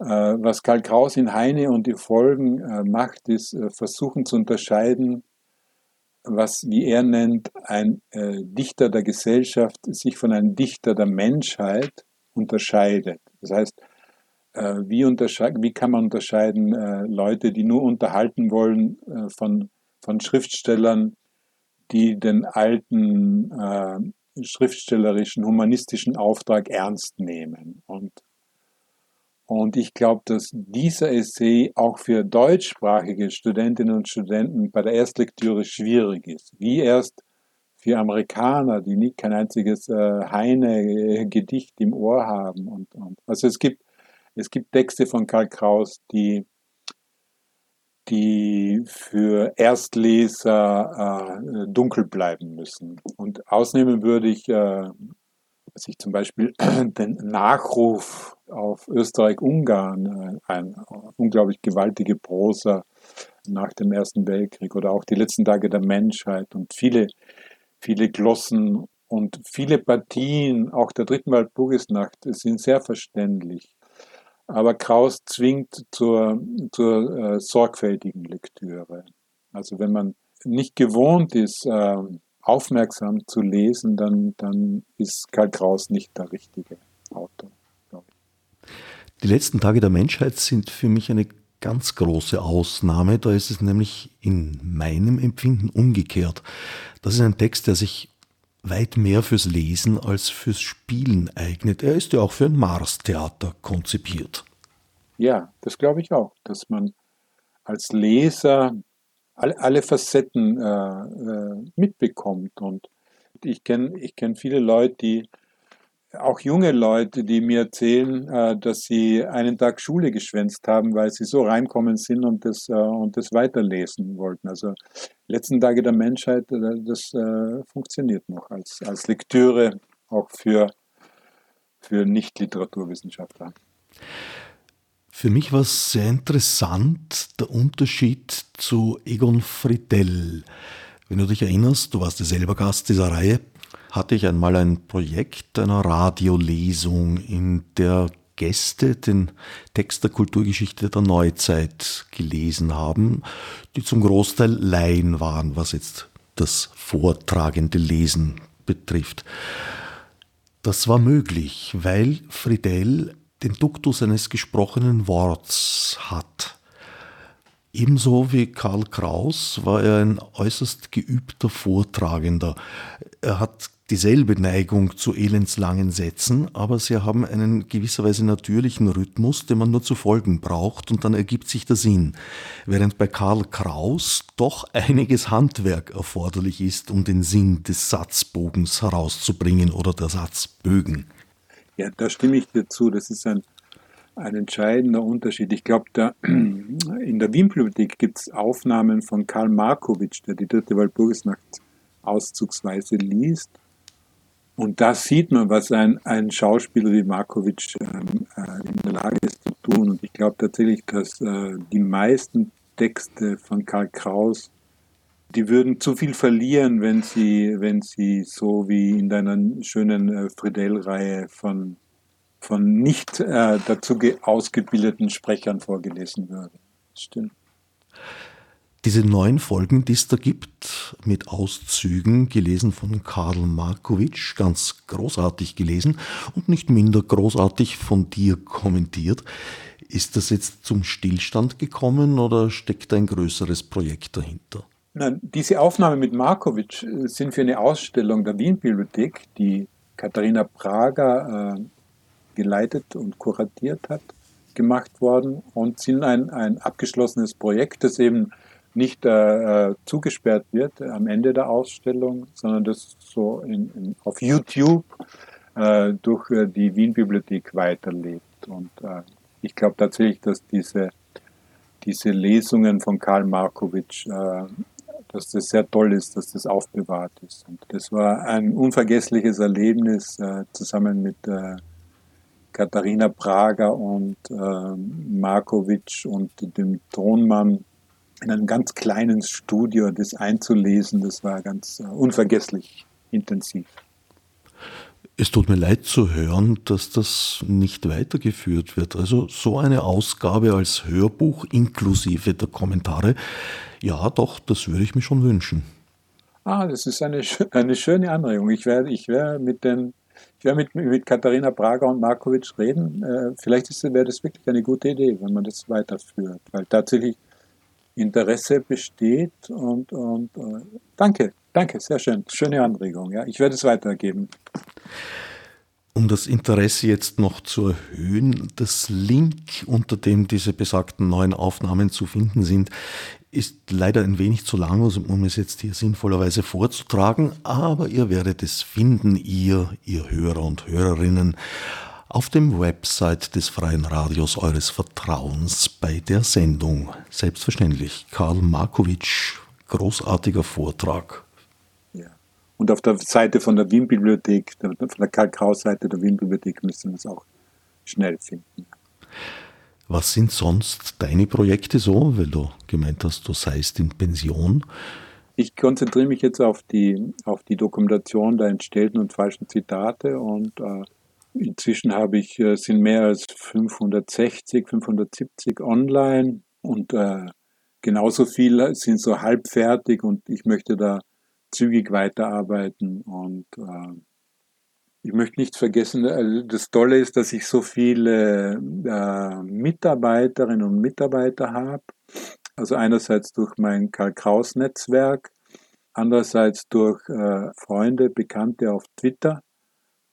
was Karl Kraus in Heine und die Folgen äh, macht, ist äh, versuchen zu unterscheiden, was, wie er nennt, ein Dichter der Gesellschaft sich von einem Dichter der Menschheit unterscheidet. Das heißt, wie, wie kann man unterscheiden Leute, die nur unterhalten wollen von, von Schriftstellern, die den alten schriftstellerischen, humanistischen Auftrag ernst nehmen und und ich glaube, dass dieser Essay auch für deutschsprachige Studentinnen und Studenten bei der Erstlektüre schwierig ist. Wie erst für Amerikaner, die nicht kein einziges äh, Heine-Gedicht im Ohr haben. Und, und, also es gibt, es gibt Texte von Karl Kraus, die, die für Erstleser äh, dunkel bleiben müssen. Und ausnehmen würde ich äh, sich zum Beispiel <clears throat> den Nachruf auf Österreich-Ungarn, äh, eine unglaublich gewaltige Prosa nach dem Ersten Weltkrieg oder auch die letzten Tage der Menschheit und viele, viele Glossen und viele Partien, auch der dritten Walpurgisnacht, sind sehr verständlich. Aber Kraus zwingt zur, zur äh, sorgfältigen Lektüre. Also wenn man nicht gewohnt ist, äh, aufmerksam zu lesen, dann, dann ist Karl Kraus nicht der richtige Autor. Die letzten Tage der Menschheit sind für mich eine ganz große Ausnahme. Da ist es nämlich in meinem Empfinden umgekehrt. Das ist ein Text, der sich weit mehr fürs Lesen als fürs Spielen eignet. Er ist ja auch für ein Mars-Theater konzipiert. Ja, das glaube ich auch, dass man als Leser alle, alle Facetten äh, äh, mitbekommt. Und ich kenne ich kenn viele Leute, die, auch junge Leute, die mir erzählen, äh, dass sie einen Tag Schule geschwänzt haben, weil sie so reinkommen sind und das, äh, und das weiterlesen wollten. Also letzten Tage der Menschheit, äh, das äh, funktioniert noch als, als Lektüre auch für, für Nicht-Literaturwissenschaftler. Für mich war es sehr interessant, der Unterschied zu Egon Friedel. Wenn du dich erinnerst, du warst ja selber Gast dieser Reihe, hatte ich einmal ein Projekt einer Radiolesung, in der Gäste den Text der Kulturgeschichte der Neuzeit gelesen haben, die zum Großteil Laien waren, was jetzt das vortragende Lesen betrifft. Das war möglich, weil Friedel den Duktus eines gesprochenen Worts hat. Ebenso wie Karl Kraus war er ein äußerst geübter Vortragender. Er hat dieselbe Neigung zu elendslangen Sätzen, aber sie haben einen gewisserweise natürlichen Rhythmus, den man nur zu folgen braucht und dann ergibt sich der Sinn. Während bei Karl Kraus doch einiges Handwerk erforderlich ist, um den Sinn des Satzbogens herauszubringen oder der Satzbögen. Ja, da stimme ich dir zu. Das ist ein ein entscheidender Unterschied. Ich glaube, <clears throat> in der Wien-Bibliothek gibt es Aufnahmen von Karl Markowitsch, der die dritte Walpurgisnacht auszugsweise liest. Und da sieht man, was ein, ein Schauspieler wie Markowitsch ähm, äh, in der Lage ist zu tun. Und ich glaube tatsächlich, dass äh, die meisten Texte von Karl Kraus, die würden zu viel verlieren, wenn sie, wenn sie so wie in deiner schönen äh, Friedel-Reihe von von nicht äh, dazu ausgebildeten Sprechern vorgelesen würde. Stimmt. Diese neun Folgen, die es da gibt, mit Auszügen, gelesen von Karl Markowitsch, ganz großartig gelesen und nicht minder großartig von dir kommentiert. Ist das jetzt zum Stillstand gekommen oder steckt ein größeres Projekt dahinter? Nein, diese Aufnahmen mit Markowitsch äh, sind für eine Ausstellung der Wien-Bibliothek, die Katharina Prager äh, geleitet und kuratiert hat, gemacht worden und sind ein, ein abgeschlossenes Projekt, das eben nicht äh, äh zugesperrt wird am Ende der Ausstellung, sondern das so in, in, auf YouTube äh, durch äh, die Wien-Bibliothek weiterlebt. Und ich glaube tatsächlich, dass diese, diese Lesungen von Karl Markowitsch, äh, dass das sehr toll ist, dass das aufbewahrt ist. Und das war ein unvergessliches Erlebnis zusammen mit Katharina Prager und äh, Markovic und dem Tonmann in einem ganz kleinen Studio das einzulesen, das war ganz äh, unvergesslich intensiv. Es tut mir leid zu hören, dass das nicht weitergeführt wird. Also so eine Ausgabe als Hörbuch inklusive der Kommentare, ja doch, das würde ich mir schon wünschen. Ah, das ist eine, eine schöne Anregung. Ich werde, ich werde mit werde mit, mit Katharina Prager und Markovic reden. Äh, vielleicht wäre das wirklich eine gute Idee, wenn man das weiterführt, weil tatsächlich Interesse besteht und, und äh, danke, danke, sehr schön, schöne Anregung. Ja, ich werde es weitergeben. Um das Interesse jetzt noch zu erhöhen, das Link, unter dem diese besagten neuen Aufnahmen zu finden sind, ist leider ein wenig zu lang, also um es jetzt hier sinnvollerweise vorzutragen, aber ihr werdet es finden, ihr, ihr Hörer und Hörerinnen, auf dem Website des Freien Radios eures Vertrauens bei der Sendung. Selbstverständlich, Karl Markowitsch, großartiger Vortrag. Ja. Und auf der Seite von der Wien-Bibliothek, von der Karl-Kraus-Seite der Wien-Bibliothek müsst ihr es auch schnell finden. Was sind sonst deine Projekte so, weil du gemeint hast, du seist in Pension? Ich konzentriere mich jetzt auf die, auf die Dokumentation der entstellten und falschen Zitate und äh, inzwischen habe ich, äh, sind mehr als 560, 570 online und äh, genauso viele sind so halbfertig und ich möchte da zügig weiterarbeiten und äh, ich möchte nicht vergessen, äh, das Tolle ist, dass ich so viele äh, Mitarbeiterinnen und Mitarbeiter habe. Also einerseits durch mein Karl-Kraus-Netzwerk, andererseits durch äh, Freunde, Bekannte auf Twitter.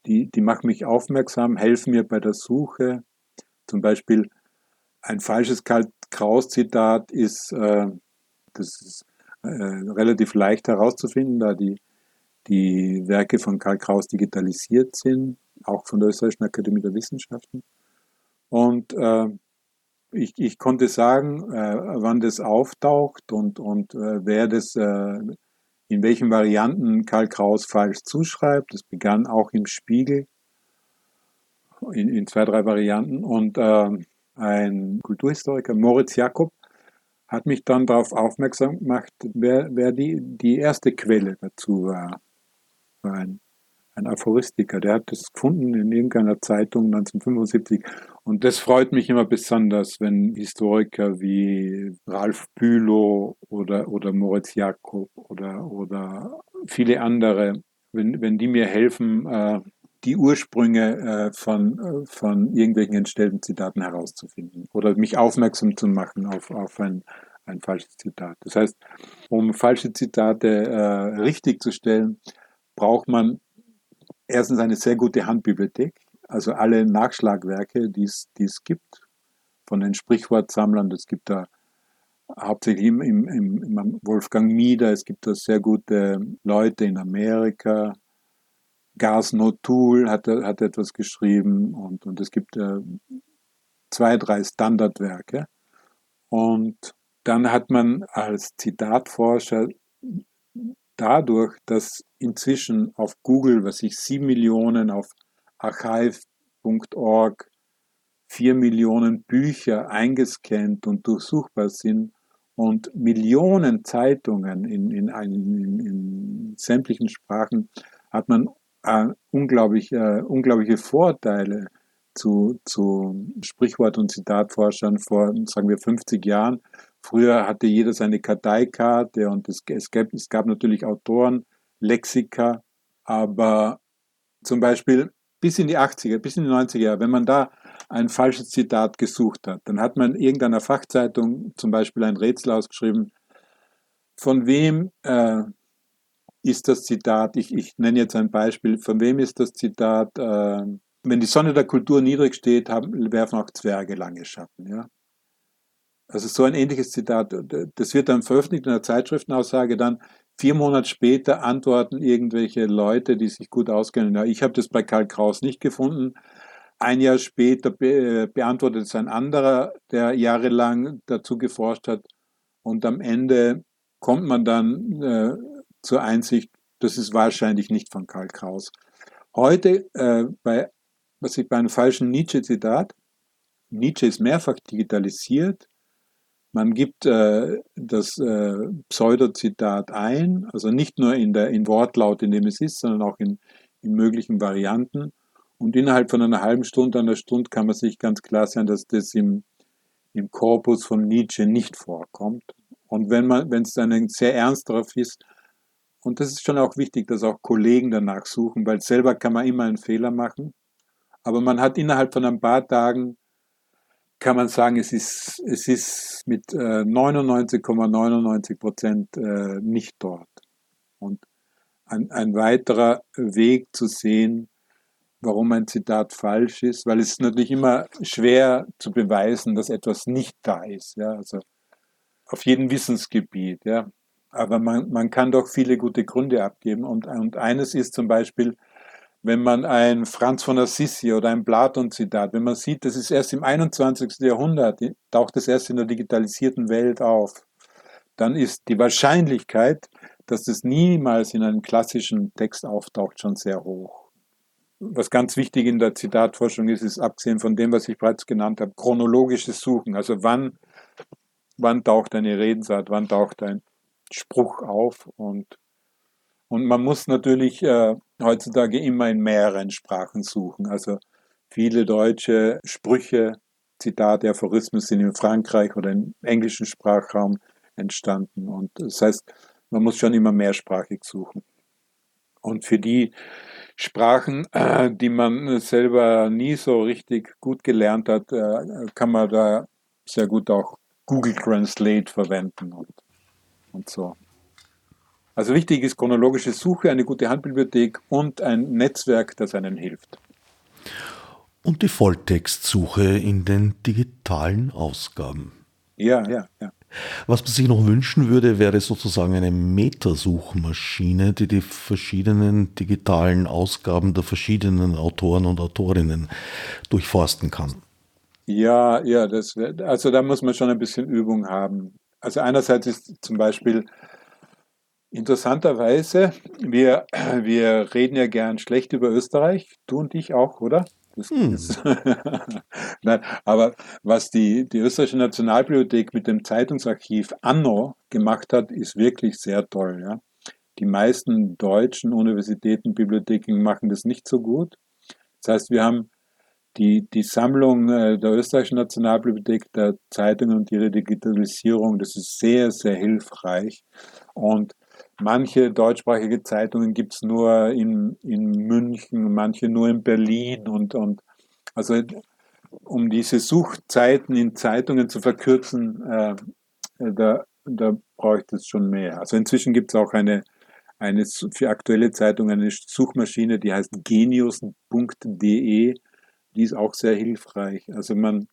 Die, die machen mich aufmerksam, helfen mir bei der Suche. Zum Beispiel ein falsches Karl-Kraus-Zitat ist, äh, das ist äh, relativ leicht herauszufinden, da die die Werke von Karl Kraus digitalisiert sind, auch von der Österreichischen Akademie der Wissenschaften. Und äh, ich, ich konnte sagen, äh, wann das auftaucht und, und äh, wer das, äh, in welchen Varianten Karl Kraus falsch zuschreibt. Das begann auch im Spiegel in, in zwei, drei Varianten. Und äh, ein Kulturhistoriker, Moritz Jakob, hat mich dann darauf aufmerksam gemacht, wer, wer die, die erste Quelle dazu war ein, ein Aphoristiker, der hat das gefunden in irgendeiner Zeitung 1975. Und das freut mich immer besonders, wenn Historiker wie Ralf Bülow oder, oder Moritz Jakob oder, oder viele andere, wenn, wenn die mir helfen, äh, die Ursprünge äh, von, äh, von irgendwelchen entstellten Zitaten herauszufinden oder mich aufmerksam zu machen auf, auf ein, ein falsches Zitat. Das heißt, um falsche Zitate richtig zu stellen, braucht man erstens eine sehr gute Handbibliothek, also alle Nachschlagwerke, die es gibt, von den Sprichwortsammlern. Es gibt da hauptsächlich im, im, im Wolfgang Mieder, es gibt da sehr gute Leute in Amerika. Gas No Tool hat, hat etwas geschrieben und, und es gibt äh, zwei, drei Standardwerke. Und dann hat man als Zitatforscher dadurch, dass inzwischen auf Google, was ich sieben Millionen, auf archive.org vier Millionen Bücher eingescannt und durchsuchbar sind und Millionen Zeitungen in, in, in, in sämtlichen Sprachen, hat man äh, unglaublich, äh, unglaubliche Vorteile zu, zu Sprichwort- und Zitatforschern vor, sagen wir, 50 Jahren. Früher hatte jeder seine Karteikarte und es, es, gab, es gab natürlich Autoren, Lexika, aber zum Beispiel bis in die 80er, bis in die 90er Jahre, wenn man da ein falsches Zitat gesucht hat, dann hat man in irgendeiner Fachzeitung zum Beispiel ein Rätsel ausgeschrieben, von wem äh, ist das Zitat, ich, ich nenne jetzt ein Beispiel, von wem ist das Zitat, äh, wenn die Sonne der Kultur niedrig steht, haben, werfen auch Zwerge lange Schatten. Ja? Also so ein ähnliches Zitat, das wird dann veröffentlicht in der Zeitschriftenaussage, dann vier Monate später antworten irgendwelche Leute, die sich gut auskennen. Ja, ich habe das bei Karl Kraus nicht gefunden. Ein Jahr später be beantwortet es ein anderer, der jahrelang dazu geforscht hat. Und am Ende kommt man dann äh, zur Einsicht, das ist wahrscheinlich nicht von Karl Kraus. Heute, äh, bei, was ich bei einem falschen Nietzsche-Zitat, Nietzsche ist mehrfach digitalisiert, man gibt äh, das äh, Pseudozitat ein, also nicht nur in der in Wortlaut, in dem es ist, sondern auch in, in möglichen Varianten. Und innerhalb von einer halben Stunde, einer Stunde kann man sich ganz klar sein, dass das im, im Korpus von Nietzsche nicht vorkommt. Und wenn man, wenn es dann sehr ernst darauf ist, und das ist schon auch wichtig, dass auch Kollegen danach suchen, weil selber kann man immer einen Fehler machen. Aber man hat innerhalb von ein paar Tagen kann man sagen, es ist, es ist mit 99,99 äh, Prozent äh, nicht dort. Und ein, ein weiterer Weg zu sehen, warum ein Zitat falsch ist, weil es natürlich immer schwer zu beweisen, dass etwas nicht da ist. Ja, also auf jedem Wissensgebiet. Ja, aber man, man kann doch viele gute Gründe abgeben. Und, und eines ist zum Beispiel, wenn man ein Franz von Assisi oder ein Platon-Zitat, wenn man sieht, das ist erst im 21. Jahrhundert, taucht es erst in der digitalisierten Welt auf, dann ist die Wahrscheinlichkeit, dass es niemals in einem klassischen Text auftaucht, schon sehr hoch. Was ganz wichtig in der Zitatforschung ist, ist abgesehen von dem, was ich bereits genannt habe, chronologisches Suchen. Also wann, wann taucht eine Redensart, wann taucht ein Spruch auf und und man muss natürlich äh, heutzutage immer in mehreren Sprachen suchen. Also viele deutsche Sprüche, Zitate, Aphorismen sind in Frankreich oder im englischen Sprachraum entstanden. Und das heißt, man muss schon immer mehrsprachig suchen. Und für die Sprachen, äh, die man selber nie so richtig gut gelernt hat, äh, kann man da sehr gut auch Google Translate verwenden und, und so. Also wichtig ist chronologische Suche, eine gute Handbibliothek und ein Netzwerk, das einen hilft. Und die Volltextsuche in den digitalen Ausgaben. Ja, ja, ja. Was man sich noch wünschen würde, wäre sozusagen eine Metasuchmaschine, die die verschiedenen digitalen Ausgaben der verschiedenen Autoren und Autorinnen durchforsten kann. Ja, ja, das wär, also da muss man schon ein bisschen Übung haben. Also einerseits ist zum Beispiel Interessanterweise, wir, <clears throat> wir reden ja gern schlecht über Österreich, du und ich auch, oder? Hm. <laughs> Nein, aber was die, die österreichische Nationalbibliothek mit dem Zeitungsarchiv Anno gemacht hat, ist wirklich sehr toll. Ja? Die meisten deutschen Universitätenbibliotheken machen das nicht so gut. Das heißt, wir haben die, die Sammlung äh, der österreichischen Nationalbibliothek der Zeitungen und ihre Digitalisierung, das ist sehr, sehr hilfreich. Und Manche deutschsprachige Zeitungen gibt es nur in, in München, manche nur in Berlin und, und also um diese Suchzeiten in Zeitungen zu verkürzen, äh, da, da bräuchte es schon mehr. Also inzwischen gibt es auch eine, eine für aktuelle Zeitung eine Suchmaschine, die heißt genius.de, die ist auch sehr hilfreich. Also man,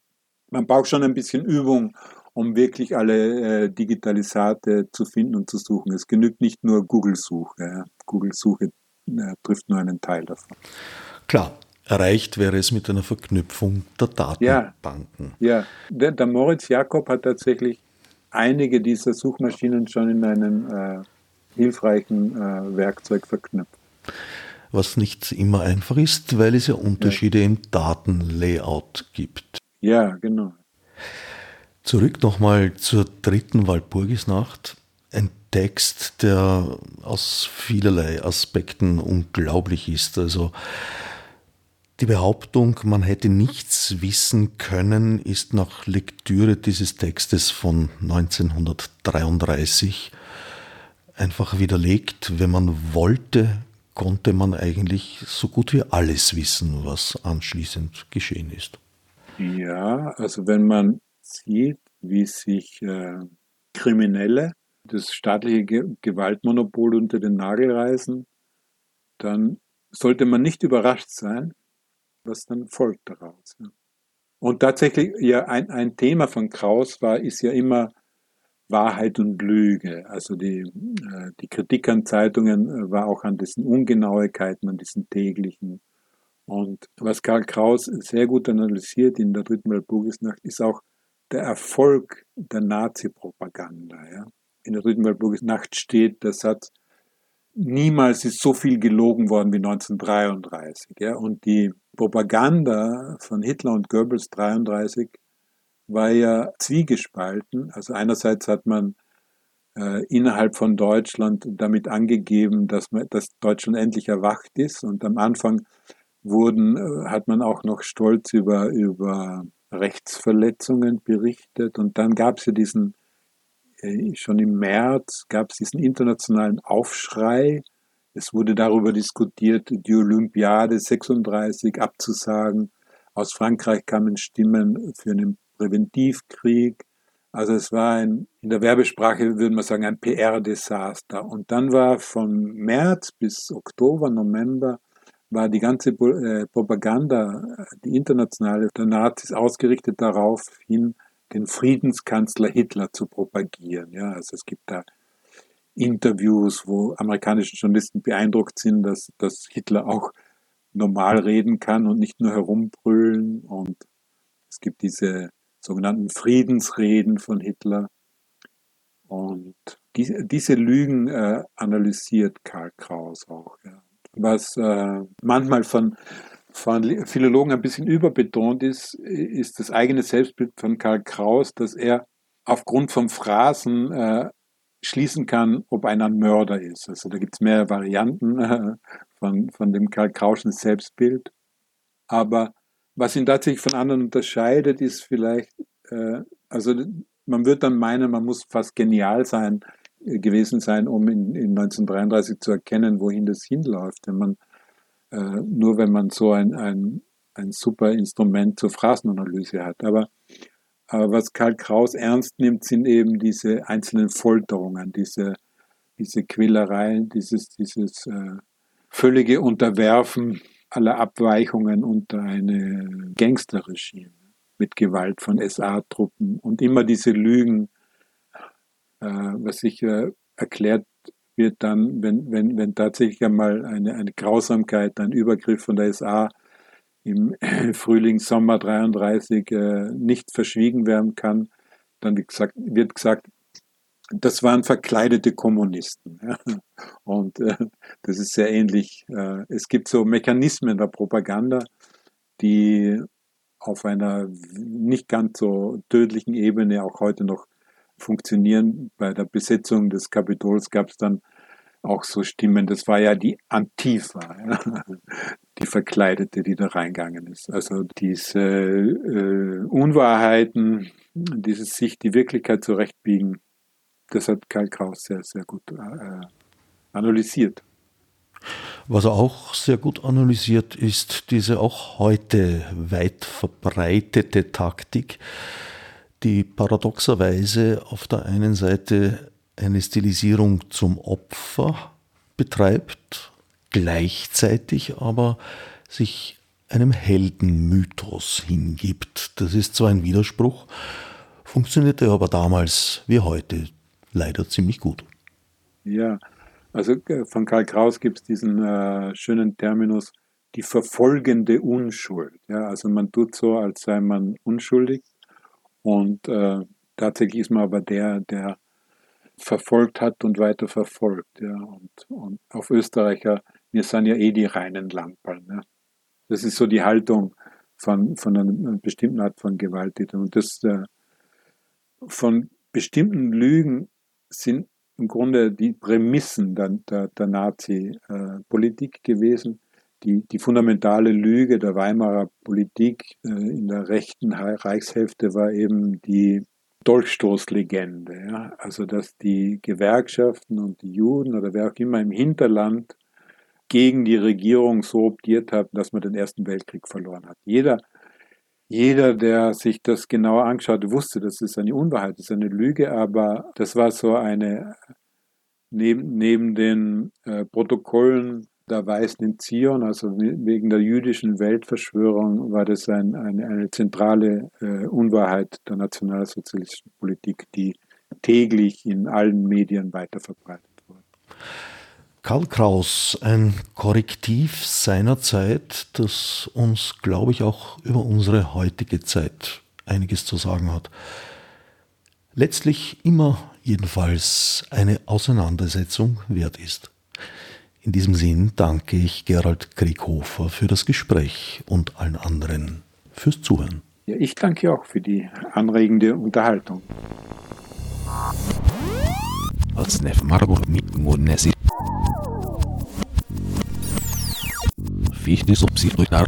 man braucht schon ein bisschen Übung, um wirklich alle äh, Digitalisate zu finden und zu suchen. Es genügt nicht nur Google-Suche. Google-Suche äh, trifft nur einen Teil davon. Klar, erreicht wäre es mit einer Verknüpfung der Datenbanken. Ja, ja. Der, der, Moritz Jakob hat tatsächlich einige dieser Suchmaschinen schon in einem äh, hilfreichen äh, Werkzeug verknüpft. Was nicht immer einfach ist, weil es ja Unterschiede ja. im Datenlayout gibt. Ja, genau. Zurück nochmal zur dritten Walpurgisnacht. Ein Text, der aus vielerlei Aspekten unglaublich ist. Also die Behauptung, man hätte nichts wissen können, ist nach Lektüre dieses Textes von 1933 einfach widerlegt. Wenn man wollte, konnte man eigentlich so gut wie alles wissen, was anschließend geschehen ist. Ja, also wenn man sieht, wie sich äh, Kriminelle das staatliche Ge Gewaltmonopol unter den Nagel reißen, dann sollte man nicht überrascht sein, was dann folgt daraus. Ja. Und tatsächlich, ja, ein, ein Thema von Kraus war, ist ja immer Wahrheit und Lüge. Also die, äh, die Kritik an Zeitungen äh, war auch an diesen Ungenauigkeiten, an diesen täglichen. Und was Karl Kraus sehr gut analysiert in der dritten Walpurgisnacht, ist auch der Erfolg der Nazi-Propaganda. Ja. In der dritten Walpurgisnacht steht der Satz, niemals ist so viel gelogen worden wie 1933. Ja. Und die Propaganda von Hitler und Goebbels 1933 war ja zwiegespalten. Also einerseits hat man äh, innerhalb von Deutschland damit angegeben, dass, man, dass Deutschland endlich erwacht ist. Und am Anfang wurden, äh, hat man auch noch stolz über, über Rechtsverletzungen berichtet. Und dann gab es ja diesen, äh, schon im März gab es diesen internationalen Aufschrei. Es wurde darüber diskutiert, die Olympiade 36 abzusagen. Aus Frankreich kamen Stimmen für einen Präventivkrieg. Also es war ein, in der Werbesprache würde man sagen, ein PR-Desaster. Und dann war von März bis Oktober, November war die ganze äh, Propaganda, die internationale der Nazis ausgerichtet darauf hin, den Friedenskanzler Hitler zu propagieren. Ja, also es gibt da Interviews, wo amerikanische Journalisten beeindruckt sind, dass, dass Hitler auch normal reden kann und nicht nur herumbrüllen. Und es gibt diese sogenannten Friedensreden von Hitler. Und die, diese Lügen äh, analysiert Karl Kraus auch. Ja was äh, manchmal von, von Philologen ein bisschen überbetont ist, ist das eigene Selbstbild von Karl Kraus, dass er aufgrund von Phrasen äh, schließen kann, ob einer ein Mörder ist. Also da gibt es mehrere Varianten äh, von, von dem Karl Krauschen Selbstbild. Aber was ihn tatsächlich von anderen unterscheidet, ist vielleicht, äh, also man wird dann meinen, man muss fast genial sein, gewesen sein, um in, in 1933 zu erkennen, wohin das hinläuft. Wenn man, äh, nur wenn man so ein, ein, ein super Instrument zur Phrasenanalyse hat. Aber, aber was Karl Kraus ernst nimmt, sind eben diese einzelnen Folterungen, diese, diese Quälereien, dieses, dieses äh, völlige Unterwerfen aller Abweichungen unter eine Gangsterregime mit Gewalt von SA-Truppen und immer diese Lügen, was sicher erklärt wird dann, wenn, wenn, wenn tatsächlich einmal eine, eine Grausamkeit, ein Übergriff von der SA im <laughs> Frühling, Sommer 33 äh, nicht verschwiegen werden kann, dann wird gesagt, wird gesagt das waren verkleidete Kommunisten. <laughs> Und äh, das ist sehr ähnlich. Äh, es gibt so Mechanismen der Propaganda, die auf einer nicht ganz so tödlichen Ebene auch heute noch funktionieren. Bei der Besetzung des Kapitols gab es dann auch so Stimmen, das war ja die Antifa, ja, <laughs> die Verkleidete, die da reingegangen ist. Also diese äh, Unwahrheiten, dieses sich die Wirklichkeit zurechtbiegen, das hat Karl Kraus sehr, sehr gut äh, analysiert. Was er auch sehr gut analysiert, ist diese auch heute weit verbreitete Taktik, die paradoxerweise auf der einen Seite eine Stilisierung zum Opfer betreibt, gleichzeitig aber sich einem Heldenmythos hingibt. Das ist zwar ein Widerspruch, funktionierte aber damals wie heute leider ziemlich gut. Ja, also äh, von Karl Kraus gibt es diesen äh, schönen Terminus, die verfolgende Unschuld. Ja, also man tut so, als sei man unschuldig und äh, tatsächlich ist man aber der, der verfolgt hat und weiter verfolgt. Ja, und, und auf Österreicher, wir sind ja eh die reinen Lamperl. Ja. Das ist so die Haltung von, von einer bestimmten Art von Gewalttätern. Und das äh, von bestimmten Lügen sind im Grunde die Prämissen der, der, der Nazi-Politik gewesen. Die, die fundamentale Lüge der Weimarer Politik äh, in der rechten Reichshälfte war eben die Dolchstoßlegende. Ja? Also, dass die Gewerkschaften und die Juden oder wer auch immer im Hinterland gegen die Regierung so optiert haben, dass man den Ersten Weltkrieg verloren hat. Jeder jeder, der sich das genauer angeschaut, wusste, das ist eine Unwahrheit, das ist eine Lüge, aber das war so eine, neben, neben den äh, Protokollen der Weißen in Zion, also wegen der jüdischen Weltverschwörung, war das ein, eine, eine zentrale äh, Unwahrheit der nationalsozialistischen Politik, die täglich in allen Medien weiterverbreitet wurde. Karl Kraus, ein Korrektiv seiner Zeit, das uns, glaube ich, auch über unsere heutige Zeit einiges zu sagen hat. Letztlich immer jedenfalls eine Auseinandersetzung wert ist. In diesem Sinn danke ich Gerald Krieghofer für das Gespräch und allen anderen fürs Zuhören. Ja, ich danke auch für die anregende Unterhaltung. Als Nef Margot mit Fichte subsidiar